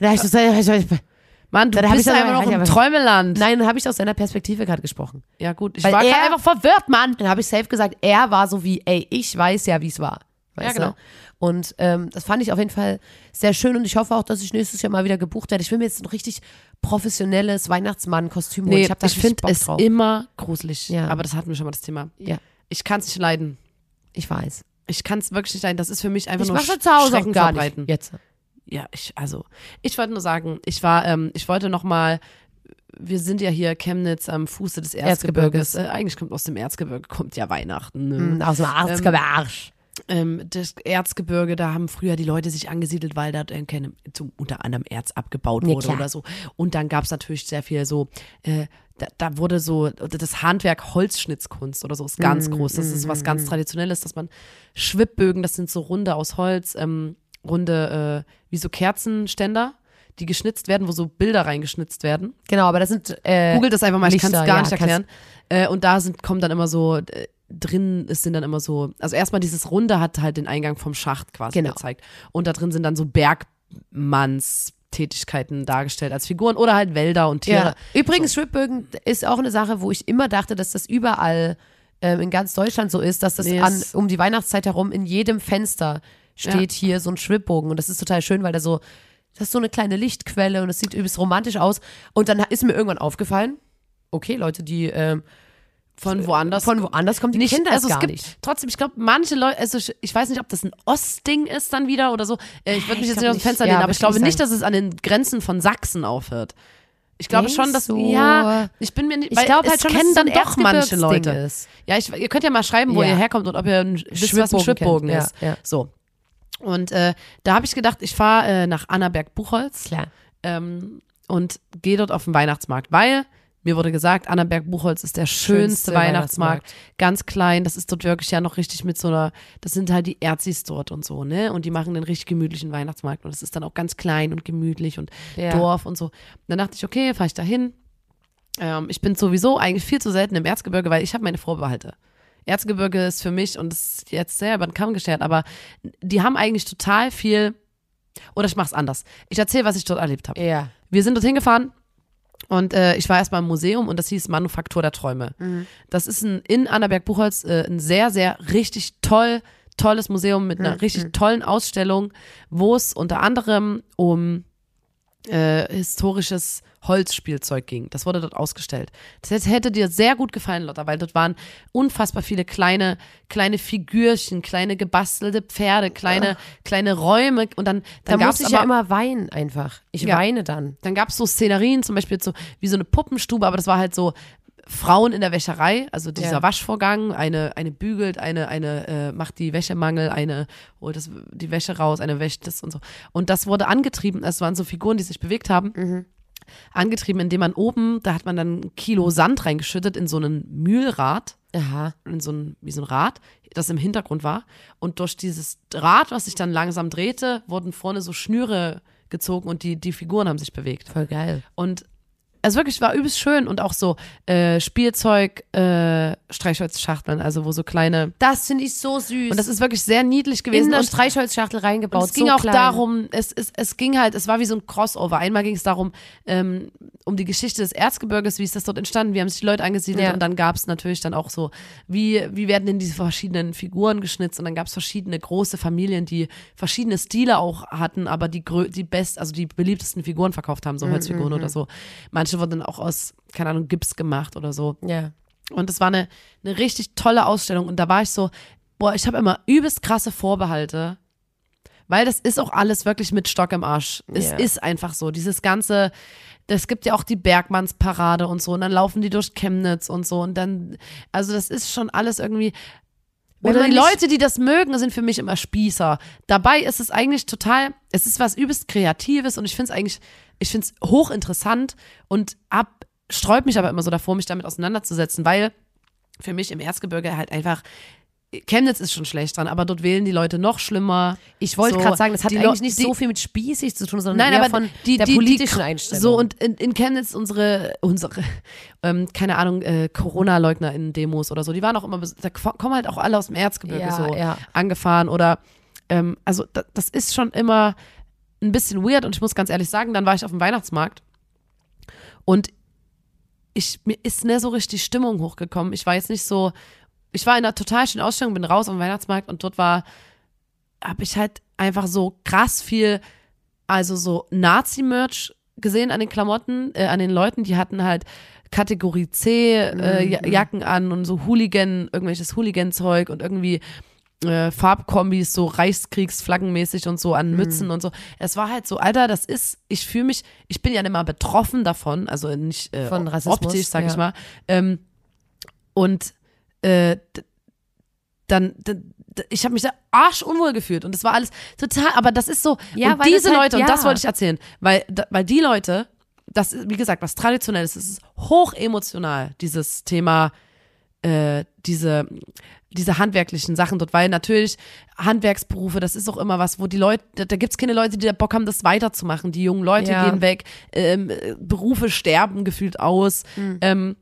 aus seiner- Mann, du Dann bist ich einfach noch im Träumeland. Nein, dann habe ich aus seiner Perspektive gerade gesprochen. Ja, gut. Ich Weil war er- einfach verwirrt, Mann. Dann habe ich safe gesagt, er war so wie, ey, ich weiß ja, wie es war. Weißt Ja, genau. Du? Und ähm, das fand ich auf jeden Fall sehr schön und ich hoffe auch, dass ich nächstes Jahr mal wieder gebucht werde. Ich will mir jetzt ein richtig professionelles Weihnachtsmann-Kostüm holen. Nee, ich ich finde es drauf. immer gruselig. Ja. Aber das hatten wir schon mal das Thema. Ja, Ich kann es nicht leiden. ich weiß. Ich kann es wirklich nicht leiden. Das ist für mich einfach Ich nur mache zu Hause auch Schrecken gar verbreiten. nicht. Jetzt. Ja, ich, also, ich wollte nur sagen, ich war, ähm, ich wollte noch mal, wir sind ja hier Chemnitz am Fuße des Erzgebirges. Erzgebirges. Äh, eigentlich kommt aus dem Erzgebirge, kommt ja Weihnachten. Ne? Mhm, Aus dem Arztgebarsch. ähm, das Erzgebirge, da haben früher die Leute sich angesiedelt, weil da äh, zum, unter anderem Erz abgebaut Ja, wurde klar. oder so. Und dann gab es natürlich sehr viel so, äh, da, da wurde so, das Handwerk Holzschnitzkunst oder so ist Mm, ganz groß. Das ist was ganz Traditionelles, dass man Schwibbögen, das sind so runde aus Holz, ähm, runde, äh, wie so Kerzenständer, die geschnitzt werden, wo so Bilder reingeschnitzt werden. Genau, aber das sind. Äh, Googelt das einfach mal, ich kann es Lichter, gar ja, nicht erklären. Äh, und da sind, kommen dann immer so, äh, drin es sind dann immer so, also erstmal dieses Runde hat halt den Eingang vom Schacht quasi Genau. gezeigt. Und da drin sind dann so Bergmannstätigkeiten dargestellt als Figuren oder halt Wälder und Tiere. Ja. Übrigens, Schwibbögen ist auch eine Sache, wo ich immer dachte, dass das überall ähm, in ganz Deutschland so ist, dass das Nee, an, um die Weihnachtszeit herum in jedem Fenster steht hier so ein Schwibbogen. Und das ist total schön, weil da so, das ist so eine kleine Lichtquelle und es sieht übelst romantisch aus. Und dann ist mir irgendwann aufgefallen, okay, Leute, die ähm, Von woanders. von woanders kommen, die nicht, das also es gar gibt nicht. trotzdem, ich glaube, manche Leute, also ich, ich weiß nicht, ob das ein Ostding ist dann wieder oder so. Äh, ich würde mich Ich jetzt nicht aus dem. Fenster Ja, lehnen, aber würd ich glaube nicht dass es an den Grenzen von Sachsen aufhört. Ich glaube Denkst schon, dass du? ja, ich bin mir nicht, Ich glaube halt schon, kennen dass es dann so doch manche Leute. ist. Ja, ich, ihr könnt ja mal schreiben, wo Ja. ihr herkommt und ob ihr ein, wisst, was ein Schwibbogen ist. Ja, ja. So. Und äh, da habe ich gedacht, ich fahre äh, nach Annaberg-Buchholz Klar. ähm, und gehe dort auf den Weihnachtsmarkt, weil mir wurde gesagt, Annaberg-Buchholz ist der schönste, Schönste Weihnachtsmarkt. Weihnachtsmarkt. Ganz klein, das ist dort wirklich ja noch richtig mit so einer, das sind halt die Erzis dort und so, ne? Und die machen den richtig gemütlichen Weihnachtsmarkt und das ist dann auch ganz klein und gemütlich und Ja. Dorf und so. Dann dachte ich, okay, fahre ich da hin. Ähm, ich bin sowieso eigentlich viel zu selten im Erzgebirge, weil ich habe meine Vorbehalte. Erzgebirge ist für mich, und das ist jetzt sehr über den Kamm geschert, aber die haben eigentlich total viel, oder ich mach's anders. Ich erzähle, was ich dort erlebt habe. Ja. Wir sind dorthin gefahren und äh, ich war erstmal im Museum und das hieß Manufaktur der Träume. Das ist ein, in Annaberg-Buchholz äh, ein sehr, sehr richtig toll, tolles Museum mit einer richtig tollen Ausstellung, wo es unter anderem um äh, historisches Holzspielzeug ging. Das wurde dort ausgestellt. Das hätte- dir sehr gut gefallen, Lotta, weil dort waren unfassbar viele kleine, kleine Figürchen, kleine gebastelte Pferde, kleine, kleine Räume und dann, Da dann gab muss es ich aber ja immer weinen einfach. Ich Ja. weine dann. dann gab es so Szenerien, zum Beispiel so wie so eine Puppenstube, aber das war halt so Frauen in der Wäscherei, also dieser Ja. Waschvorgang, eine, eine bügelt, eine, eine äh, macht die Wäschemangel, eine holt das, die Wäsche raus, eine wäscht das und so. Und das wurde angetrieben, es waren so Figuren, die sich bewegt haben, Mhm. angetrieben, indem man oben, da hat man dann ein Kilo Sand reingeschüttet in so einen Mühlrad, Aha. in so ein, wie so ein Rad, das im Hintergrund war. Und durch dieses Rad, was sich dann langsam drehte, wurden vorne so Schnüre gezogen und die, die Figuren haben sich bewegt. Voll geil. Und also wirklich war übelst schön und auch so äh, Spielzeug, äh, Streichholzschachteln, also wo so kleine. Das finde ich so süß. Und das ist wirklich sehr niedlich gewesen. in eine Streichholzschachtel reingebaut. und es ging so auch klein. darum, es, es, es ging halt, es war wie so ein Crossover. Einmal ging es darum, ähm, um die Geschichte des Erzgebirges, wie ist das dort entstanden, wie haben sich die Leute angesiedelt Ja. und dann gab es natürlich dann auch so, wie, wie werden denn diese verschiedenen Figuren geschnitzt und dann gab es verschiedene große Familien, die verschiedene Stile auch hatten, aber die, die best, also die beliebtesten Figuren verkauft haben, so Holzfiguren oder so. Manche wurden dann auch aus, keine Ahnung, Gips gemacht oder so. Ja. Und es war eine, eine richtig tolle Ausstellung. Und da war ich so, boah, ich habe immer übelst krasse Vorbehalte. Weil das ist auch alles wirklich mit Stock im Arsch. Es Ja. ist einfach so. Dieses ganze, es gibt ja auch die Bergmannsparade und so. Und dann laufen die durch Chemnitz und so. Und dann, also das ist schon alles irgendwie. Oder die Leute, die das mögen, sind für mich immer Spießer. Dabei ist es eigentlich total, es ist was übelst Kreatives und ich finde es eigentlich, ich finde es hochinteressant und ab, sträubt mich aber immer so davor, mich damit auseinanderzusetzen, weil für mich im Erzgebirge halt einfach, Chemnitz ist schon schlecht dran, aber dort wählen die Leute noch schlimmer. Ich wollte So, gerade sagen, das hat eigentlich nicht die- so viel mit spießig zu tun, sondern Nein, eher aber von die, der die, politischen die, Einstellung. So, und in, in Chemnitz unsere, unsere ähm, keine Ahnung, äh, Corona-Leugner in Demos oder so, die waren auch immer, da ko- kommen halt auch alle aus dem Erzgebirge Ja, so ja. angefahren oder, ähm, also da, das ist schon immer ein bisschen weird und ich muss ganz ehrlich sagen, dann war ich auf dem Weihnachtsmarkt und ich, mir ist nicht so richtig Stimmung hochgekommen. Ich war jetzt nicht so, ich war in einer total schönen Ausstellung, bin raus dem Weihnachtsmarkt und dort war, habe ich halt einfach so krass viel, also so Nazi-Merch gesehen an den Klamotten, äh, an den Leuten, die hatten halt Kategorie C äh, Ja- Jacken an und so Hooligan, irgendwelches Hooligan-Zeug und irgendwie äh, Farbkombis, so Reichskriegsflaggenmäßig und so an Mützen und so. Es war halt so, Alter, das ist, ich fühle mich, ich bin ja nicht mal betroffen davon, also nicht äh, Von Rassismus, optisch, sag ich ja. mal. Ähm, und äh, dann, d- d- ich habe mich da arschunwohl gefühlt und das war alles total, aber das ist so, Ja, und diese halt- Leute, und das ja. wollte ich erzählen, weil, da- weil die Leute, das ist, wie gesagt, was traditionelles, es ist hoch emotional, dieses Thema, äh, diese, diese handwerklichen Sachen dort, weil natürlich Handwerksberufe, das ist auch immer was, wo die Leute, da, da gibt's keine Leute, die da Bock haben, das weiterzumachen. Die jungen Leute Ja. gehen weg, ähm, äh, Berufe sterben gefühlt aus. Hm. Ähm,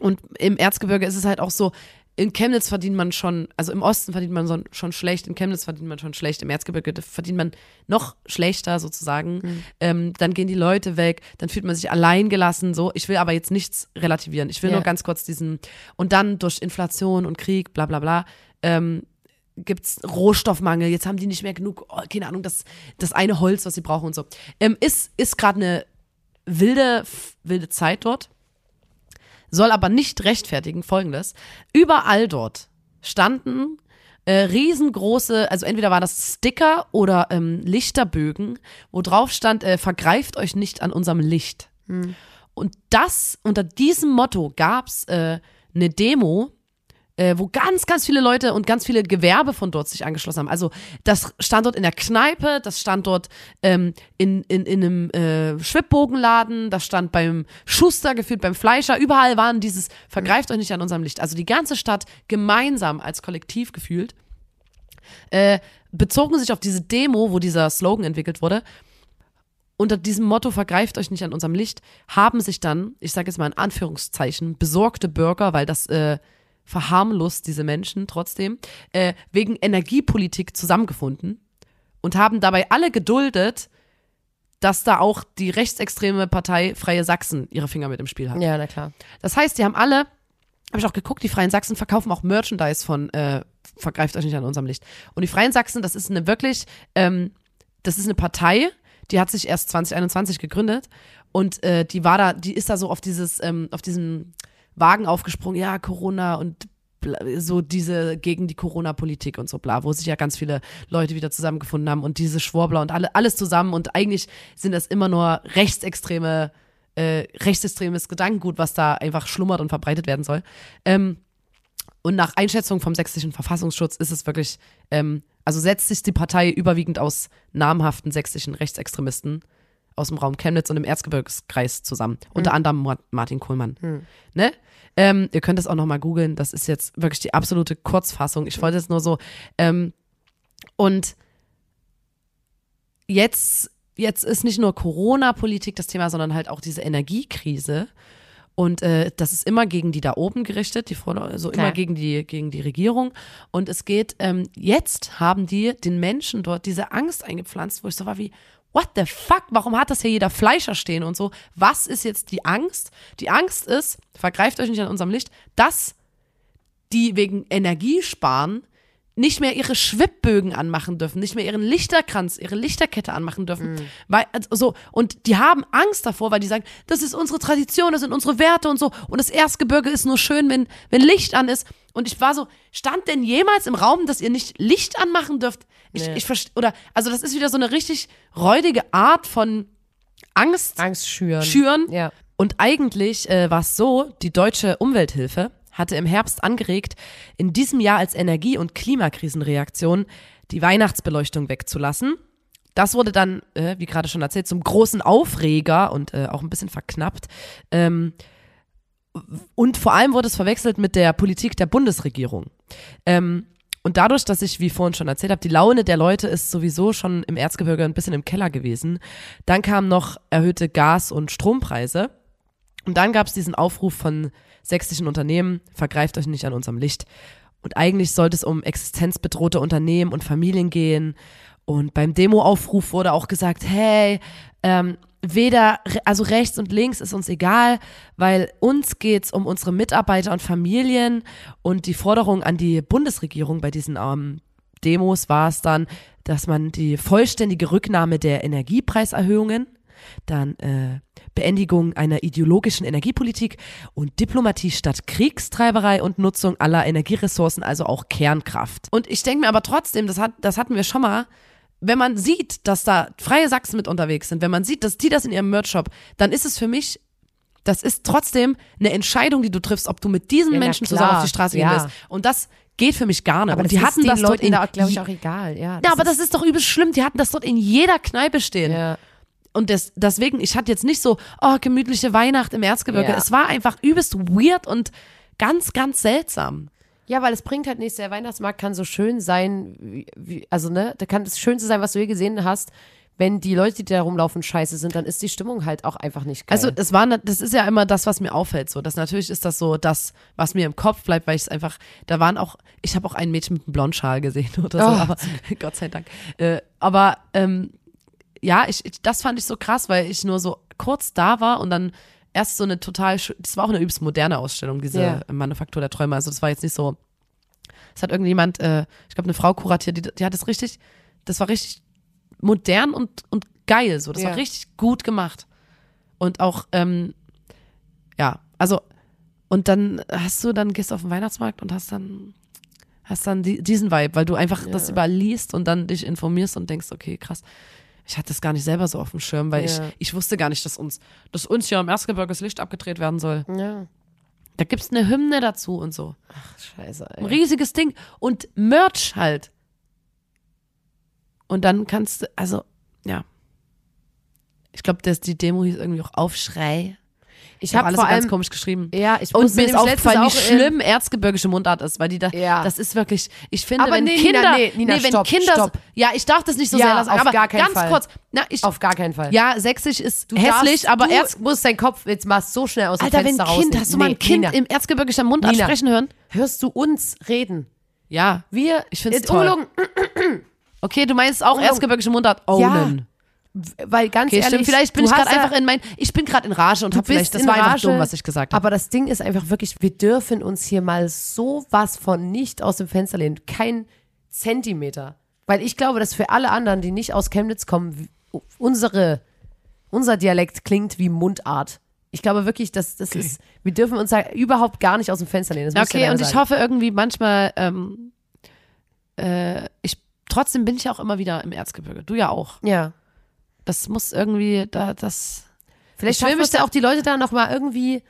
und im Erzgebirge ist es halt auch so, in Chemnitz verdient man schon, also im Osten verdient man so, schon schlecht, in Chemnitz verdient man schon schlecht, im Erzgebirge verdient man noch schlechter sozusagen. Hm. Ähm, dann gehen die Leute weg, dann fühlt man sich allein gelassen. So, ich will aber jetzt nichts relativieren. Ich will Ja. nur ganz kurz diesen und dann durch Inflation und Krieg, bla bla bla. Ähm, gibt's Rohstoffmangel, jetzt haben die nicht mehr genug, oh, keine Ahnung, das, das eine Holz, was sie brauchen und so. Ähm, ist ist gerade eine wilde, wilde Zeit dort soll aber nicht rechtfertigen folgendes. Überall dort standen äh, riesengroße, also entweder war das Sticker oder ähm, Lichterbögen, wo drauf stand, äh, vergreift euch nicht an unserem Licht. Und das, unter diesem Motto gab's äh, eine Demo, äh, wo ganz, ganz viele Leute und ganz viele Gewerbe von dort sich angeschlossen haben. Also das stand dort in der Kneipe, das stand dort ähm, in, in, in einem äh, Schwibbogenladen, das stand beim Schuster, gefühlt beim Fleischer, überall waren dieses, vergreift euch nicht an unserem Licht. Also die ganze Stadt gemeinsam als Kollektiv gefühlt, äh, bezogen sich auf diese Demo, wo dieser Slogan entwickelt wurde, unter diesem Motto vergreift euch nicht an unserem Licht, haben sich dann, ich sage jetzt mal in Anführungszeichen, besorgte Bürger, weil das äh, verharmlost diese Menschen trotzdem, äh, wegen Energiepolitik zusammengefunden und haben dabei alle geduldet, dass da auch die rechtsextreme Partei Freie Sachsen ihre Finger mit im Spiel hat. Ja, na klar. Das heißt, die haben alle, habe ich auch geguckt, die Freien Sachsen verkaufen auch Merchandise von äh, Vergreift euch nicht an unserem Licht. Und die Freien Sachsen, das ist eine wirklich, ähm, das ist eine Partei, die hat sich erst 2021 gegründet und äh, die war da, die ist da so auf dieses, ähm, auf diesen Wagen aufgesprungen, ja, Corona und so diese gegen die Corona-Politik und so bla, wo sich ja ganz viele Leute wieder zusammengefunden haben und diese Schwurbler und alle, alles zusammen und eigentlich sind das immer nur rechtsextreme, äh, rechtsextremes Gedankengut, was da einfach schlummert und verbreitet werden soll. Ähm, und nach Einschätzung vom sächsischen Verfassungsschutz ist es wirklich, ähm, also setzt sich die Partei überwiegend aus namhaften sächsischen Rechtsextremisten aus dem Raum Chemnitz und im Erzgebirgskreis zusammen. Unter anderem Ma- Martin Kohlmann. Ne? Ähm, ihr könnt es auch nochmal googeln. Das ist jetzt wirklich die absolute Kurzfassung. Ich wollte es nur so. Ähm, und jetzt jetzt ist nicht nur Corona-Politik das Thema, sondern halt auch diese Energiekrise. Und äh, das ist immer gegen die da oben gerichtet, die Forder also Klar. immer gegen die, gegen die Regierung. Und es geht, ähm, jetzt haben die den Menschen dort diese Angst eingepflanzt, wo ich so war wie, what the fuck, warum hat das hier jeder Fleischer stehen und so? Was ist jetzt die Angst? Die Angst ist, vergreift euch nicht an unserem Licht, dass die wegen Energiesparen nicht mehr ihre Schwibbögen anmachen dürfen, nicht mehr ihren Lichterkranz, ihre Lichterkette anmachen dürfen. Weil, also, so, und die haben Angst davor, weil die sagen, das ist unsere Tradition, das sind unsere Werte und so. Und das Erzgebirge ist nur schön, wenn, wenn Licht an ist. Und ich war so, stand denn jemals im Raum, dass ihr nicht Licht anmachen dürft? Ich, Nee. ich verstehe, oder, also das ist wieder so eine richtig räudige Art von Angst Angst schüren. schüren. Ja. Und eigentlich äh, war es so, die deutsche Umwelthilfe hatte im Herbst angeregt, in diesem Jahr als Energie- und Klimakrisenreaktion die Weihnachtsbeleuchtung wegzulassen. Das wurde dann, äh, wie gerade schon erzählt, zum großen Aufreger und äh, auch ein bisschen verknappt. Ähm, und vor allem wurde es verwechselt mit der Politik der Bundesregierung. Ähm, und dadurch, dass ich, wie vorhin schon erzählt habe, die Laune der Leute ist sowieso schon im Erzgebirge ein bisschen im Keller gewesen. Dann kamen noch erhöhte Gas- und Strompreise. Und dann gab es diesen Aufruf von sächsischen Unternehmen, vergreift euch nicht an unserem Licht. Und eigentlich sollte es um existenzbedrohte Unternehmen und Familien gehen. Und beim Demoaufruf wurde auch gesagt, hey, ähm, weder, also rechts und links ist uns egal, weil uns geht's um unsere Mitarbeiter und Familien. Und die Forderung an die Bundesregierung bei diesen ähm, Demos war es dann, dass man die vollständige Rücknahme der Energiepreiserhöhungen, dann äh, Beendigung einer ideologischen Energiepolitik und Diplomatie statt Kriegstreiberei und Nutzung aller Energieressourcen, also auch Kernkraft. Und ich denke mir aber trotzdem, das, hat, das hatten wir schon mal, wenn man sieht, dass da freie Sachsen mit unterwegs sind, wenn man sieht, dass die das in ihrem Merch-Shop, dann ist es für mich, das ist trotzdem eine Entscheidung, die du triffst, ob du mit diesen Ja, Menschen zusammen auf die Straße gehen ja. willst. Und das geht für mich gar nicht. Aber und das die hatten den das dort Leuten in da, glaube ich, auch egal. Ja, ja, aber das ist doch übelst schlimm. Die hatten das dort in jeder Kneipe stehen. ja. Und das, deswegen, ich hatte jetzt nicht so, oh, gemütliche Weihnacht im Erzgebirge. Ja. Es war einfach übelst weird und ganz, ganz seltsam. Ja, weil es bringt halt nichts. Der Weihnachtsmarkt kann so schön sein, wie, wie, also ne, da kann das Schönste sein, was du je gesehen hast. Wenn die Leute, die da rumlaufen, scheiße sind, dann ist die Stimmung halt auch einfach nicht geil. Also das war, ne- das ist ja immer das, was mir auffällt. So, das natürlich ist das so das, was mir im Kopf bleibt, weil ich es einfach, da waren auch, ich habe auch ein Mädchen mit einem Blondschal gesehen oder so, Oh. aber Gott sei Dank. Äh, aber ähm, ja, ich, ich, das fand ich so krass, weil ich nur so kurz da war und dann erst so eine total, das war auch eine übelst moderne Ausstellung, diese Ja. Manufaktur der Träume. Also das war jetzt nicht so, es hat irgendjemand, äh, ich glaube eine Frau kuratiert, die, die hat das richtig, das war richtig modern und, und geil, so, das Ja. war richtig gut gemacht. Und auch, ähm, ja, also, und dann hast du, dann gehst du auf den Weihnachtsmarkt und hast dann, hast dann die, diesen Vibe, weil du einfach das überall liest und dann dich informierst und denkst, okay, krass. Ich hatte das gar nicht selber so auf dem Schirm, weil Ja. ich, ich wusste gar nicht, dass uns, dass uns hier am Erzgebirge das Licht abgedreht werden soll. ja. Da gibt's eine Hymne dazu und so. Scheiße, Ein ey. riesiges Ding. Und Merch halt. Und dann kannst du, also, ja. Ich glaube, dass die Demo hieß irgendwie auch Aufschrei. Ich hab habe alles vor so ganz allem, komisch geschrieben. ja, ich Und mir ist aufgefallen, wie auch in- schlimm erzgebirgische Mundart ist, weil die da, Ja. das ist wirklich, ich finde, Aber wenn nee, Kinder, Nina, nee, Nina, wenn stopp, Kinder, stopp. ja, ich darf das nicht so Ja, sehr lassen, auf aber gar keinen ganz Fall. kurz, na, ich, Auf gar keinen Fall. ja, sächsisch ist Du hässlich, darfst, aber Erz, musst deinen Kopf jetzt mal so schnell aus dem Alter, wenn Fenster Kind, hast du mal ein Nee, Kind Nina, im erzgebirgischen Mundart Nina. sprechen hören? hörst du uns reden? Ja. Wir, Ich find's Jetzt toll. Okay, du meinst auch erzgebirgische Mundart ownen. Weil ganz Okay, ehrlich, stimmt. Vielleicht bin ich gerade einfach in mein, ich bin gerade in Rage und Du hab vielleicht, das war einfach Rage, dumm, was ich gesagt habe. Aber das Ding ist einfach wirklich, wir dürfen uns hier mal sowas von nicht aus dem Fenster lehnen. Kein Zentimeter. Weil ich glaube, dass für alle anderen, die nicht aus Chemnitz kommen, unsere, unser Dialekt klingt wie Mundart. Ich glaube wirklich, dass das ist, wir dürfen uns da überhaupt gar nicht aus dem Fenster lehnen. Okay, und ich sagen. hoffe irgendwie manchmal, ähm, äh, ich, trotzdem bin ich ja auch immer wieder im Erzgebirge. Du ja auch. Ja. Das muss irgendwie, da, das, Vielleicht Ich will mich ja auch die Leute da nochmal irgendwie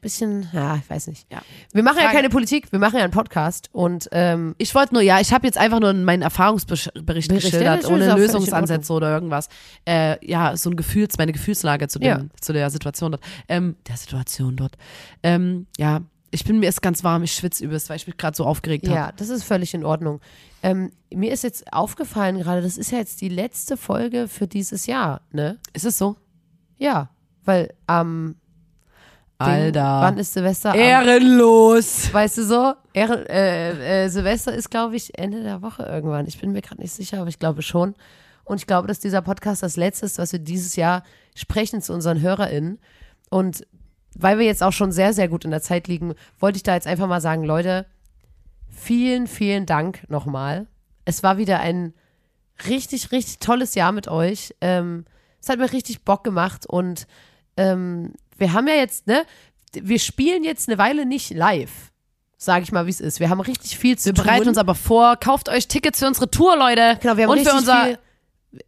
bisschen, ja, ich weiß nicht. Ja. Wir machen ja Frage- keine Politik, wir machen ja einen Podcast und ähm, ich wollte nur, ja, ich habe jetzt einfach nur meinen Erfahrungsbericht Bericht, ja, geschildert, ohne Lösungsansätze oder irgendwas. Äh, ja, so ein Gefühls, meine Gefühlslage zu, dem, Ja. zu der Situation dort. Ähm, der Situation dort. Ähm, ja, Ich bin mir ist ganz warm, ich schwitze übelst, weil ich mich gerade so aufgeregt habe. Ja, das ist völlig in Ordnung. Ähm, mir ist jetzt aufgefallen gerade, das ist ja jetzt die letzte Folge für dieses Jahr, ne? Ist es so? Ja, weil am Ding, Alter. wann ist Silvester? Ehrenlos. weißt du so? Ehren, äh, äh, Silvester ist, glaube ich, Ende der Woche irgendwann. Ich bin mir gerade nicht sicher, aber ich glaube schon. Und ich glaube, dass dieser Podcast das letzte ist, was wir dieses Jahr sprechen zu unseren HörerInnen. Und weil wir jetzt auch schon sehr, sehr gut in der Zeit liegen, wollte ich da jetzt einfach mal sagen, Leute, vielen, vielen Dank nochmal. Es war wieder ein richtig, richtig tolles Jahr mit euch. Ähm, es hat mir richtig Bock gemacht und ähm, wir haben ja jetzt, ne, wir spielen jetzt eine Weile nicht live. Sage ich mal, wie es ist. Wir haben richtig viel zu Wir tun. bereiten uns aber vor. Kauft euch Tickets für unsere Tour, Leute. Genau, wir haben Und richtig für unser viel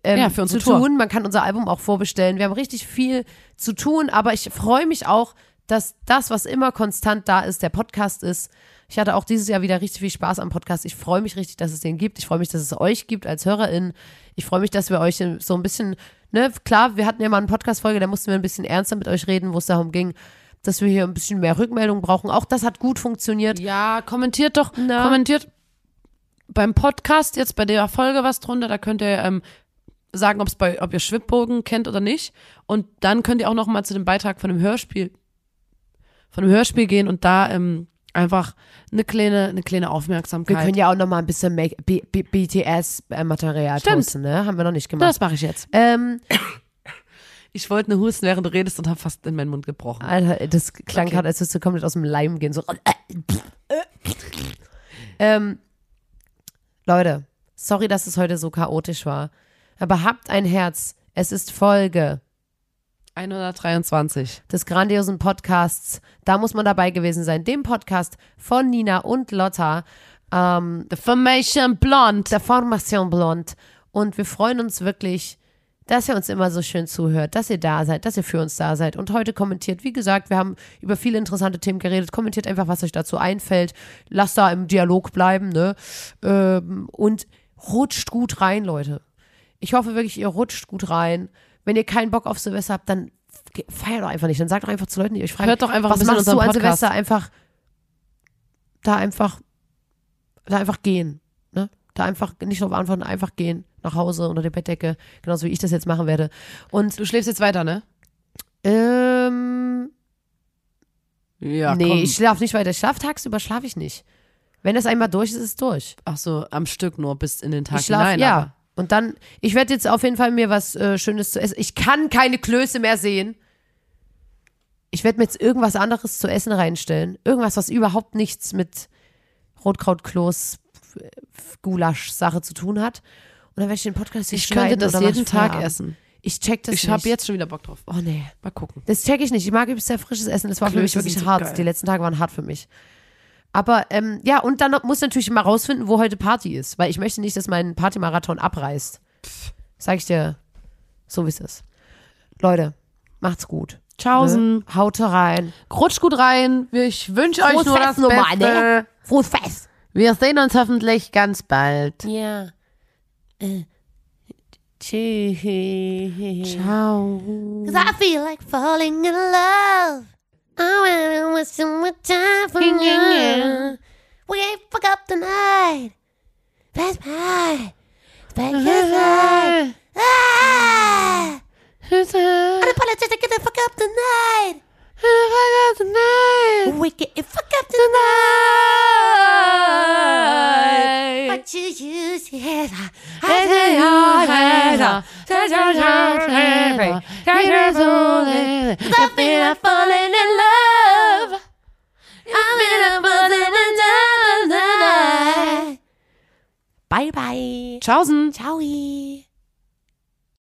ähm, Ja, für unsere zu Tour. tun. Man kann unser Album auch vorbestellen. Wir haben richtig viel zu tun, aber ich freue mich auch, dass das, was immer konstant da ist, der Podcast ist. Ich hatte auch dieses Jahr wieder richtig viel Spaß am Podcast. Ich freue mich richtig, dass es den gibt. Ich freue mich, dass es euch gibt als HörerInnen. Ich freue mich, dass wir euch so ein bisschen, ne, klar, wir hatten ja mal eine Podcast-Folge, da mussten wir ein bisschen ernster mit euch reden, wo es darum ging, dass wir hier ein bisschen mehr Rückmeldung brauchen. Auch das hat gut funktioniert. Ja, kommentiert doch, Na? kommentiert beim Podcast jetzt bei der Folge was drunter. Da könnt ihr ähm, sagen, ob's bei, ob ihr Schwibbogen kennt oder nicht. Und dann könnt ihr auch noch mal zu dem Beitrag von dem Hörspiel, von dem Hörspiel gehen und da ähm, einfach eine kleine, eine kleine Wir Aufmerksamkeit. können ja auch noch mal ein bisschen BTS-Material Stimmt. posten, ne? Haben wir noch nicht gemacht. das mache ich jetzt. Ähm, Ich wollte eine Husten, während du redest und habe fast in meinen Mund gebrochen. Alter, das klang Okay. gerade, als würdest du komplett aus dem Leim gehen. So. ähm, Leute, sorry, dass es heute so chaotisch war. Aber habt ein Herz. Es ist Folge 123. des grandiosen Podcasts. Da muss man dabei gewesen sein. Dem Podcast von Nina und Lotta. Ähm, The Formation Blonde. der Formation Blond. Und wir freuen uns wirklich, dass ihr uns immer so schön zuhört, dass ihr da seid, dass ihr für uns da seid. Und heute kommentiert, wie gesagt, wir haben über viele interessante Themen geredet. Kommentiert einfach, was euch dazu einfällt. Lasst da im Dialog bleiben, ne? Ähm, und rutscht gut rein, Leute. Ich hoffe wirklich, ihr rutscht gut rein. Wenn ihr keinen Bock auf Silvester habt, dann feiert doch einfach nicht. Dann sagt doch einfach zu Leuten, die euch fragen, Hört doch einfach ein was bisschen machst du an Podcast. Silvester? Einfach da einfach da einfach gehen. Ne? Da einfach nicht drauf antworten, einfach gehen. Nach Hause unter der Bettdecke. Genauso wie ich das jetzt machen werde. Und Du schläfst jetzt weiter, ne? ähm, Ja, nee, komm. ich schlafe nicht weiter. Ich schlafe tagsüber, schlafe ich nicht. Wenn das einmal durch ist, ist es durch. Ach so, am Stück nur bis in den Tag ich schlafe, hinein. ja. aber- Und dann, ich werde jetzt auf jeden Fall mir was äh, Schönes zu essen. Ich kann keine Klöße mehr sehen. Ich werde mir jetzt irgendwas anderes zu essen reinstellen. Irgendwas, was überhaupt nichts mit Rotkrautkloß, Gulasch-Sache zu tun hat. Und dann werde ich den Podcast hier Ich könnte das jeden Tag Feierabend. essen. Ich check das Ich nicht. habe jetzt schon wieder Bock drauf. Oh nee. Mal gucken. Das check ich nicht. Ich mag übrigens sehr frisches Essen. Das war für mich wirklich sind so hart. geil. Die letzten Tage waren hart für mich. Aber ähm, ja, und dann muss natürlich mal rausfinden, wo heute Party ist. Weil ich möchte nicht, dass mein Partymarathon abreißt. Sag ich dir, so wie es ist. Leute, macht's gut. Tschaußen. Ne? Haut rein. Rutscht gut rein. Ich wünsche euch nur Fest das nochmal, Beste. ne? Frohes Fest. Wir sehen uns hoffentlich ganz bald. Ja. Äh, tschüss. Ciao. Cause I feel like falling in love. I wanna waste some more time for you. We ain't fuck up the night. That's right. Back your night. Ah! Unapologetic, get the fuck up the night. We get fuck up the night. What you use, yes. I say your hands up. I feel like falling in love. I'm in a falling in love. Bye bye. Tschaußen. Ciao.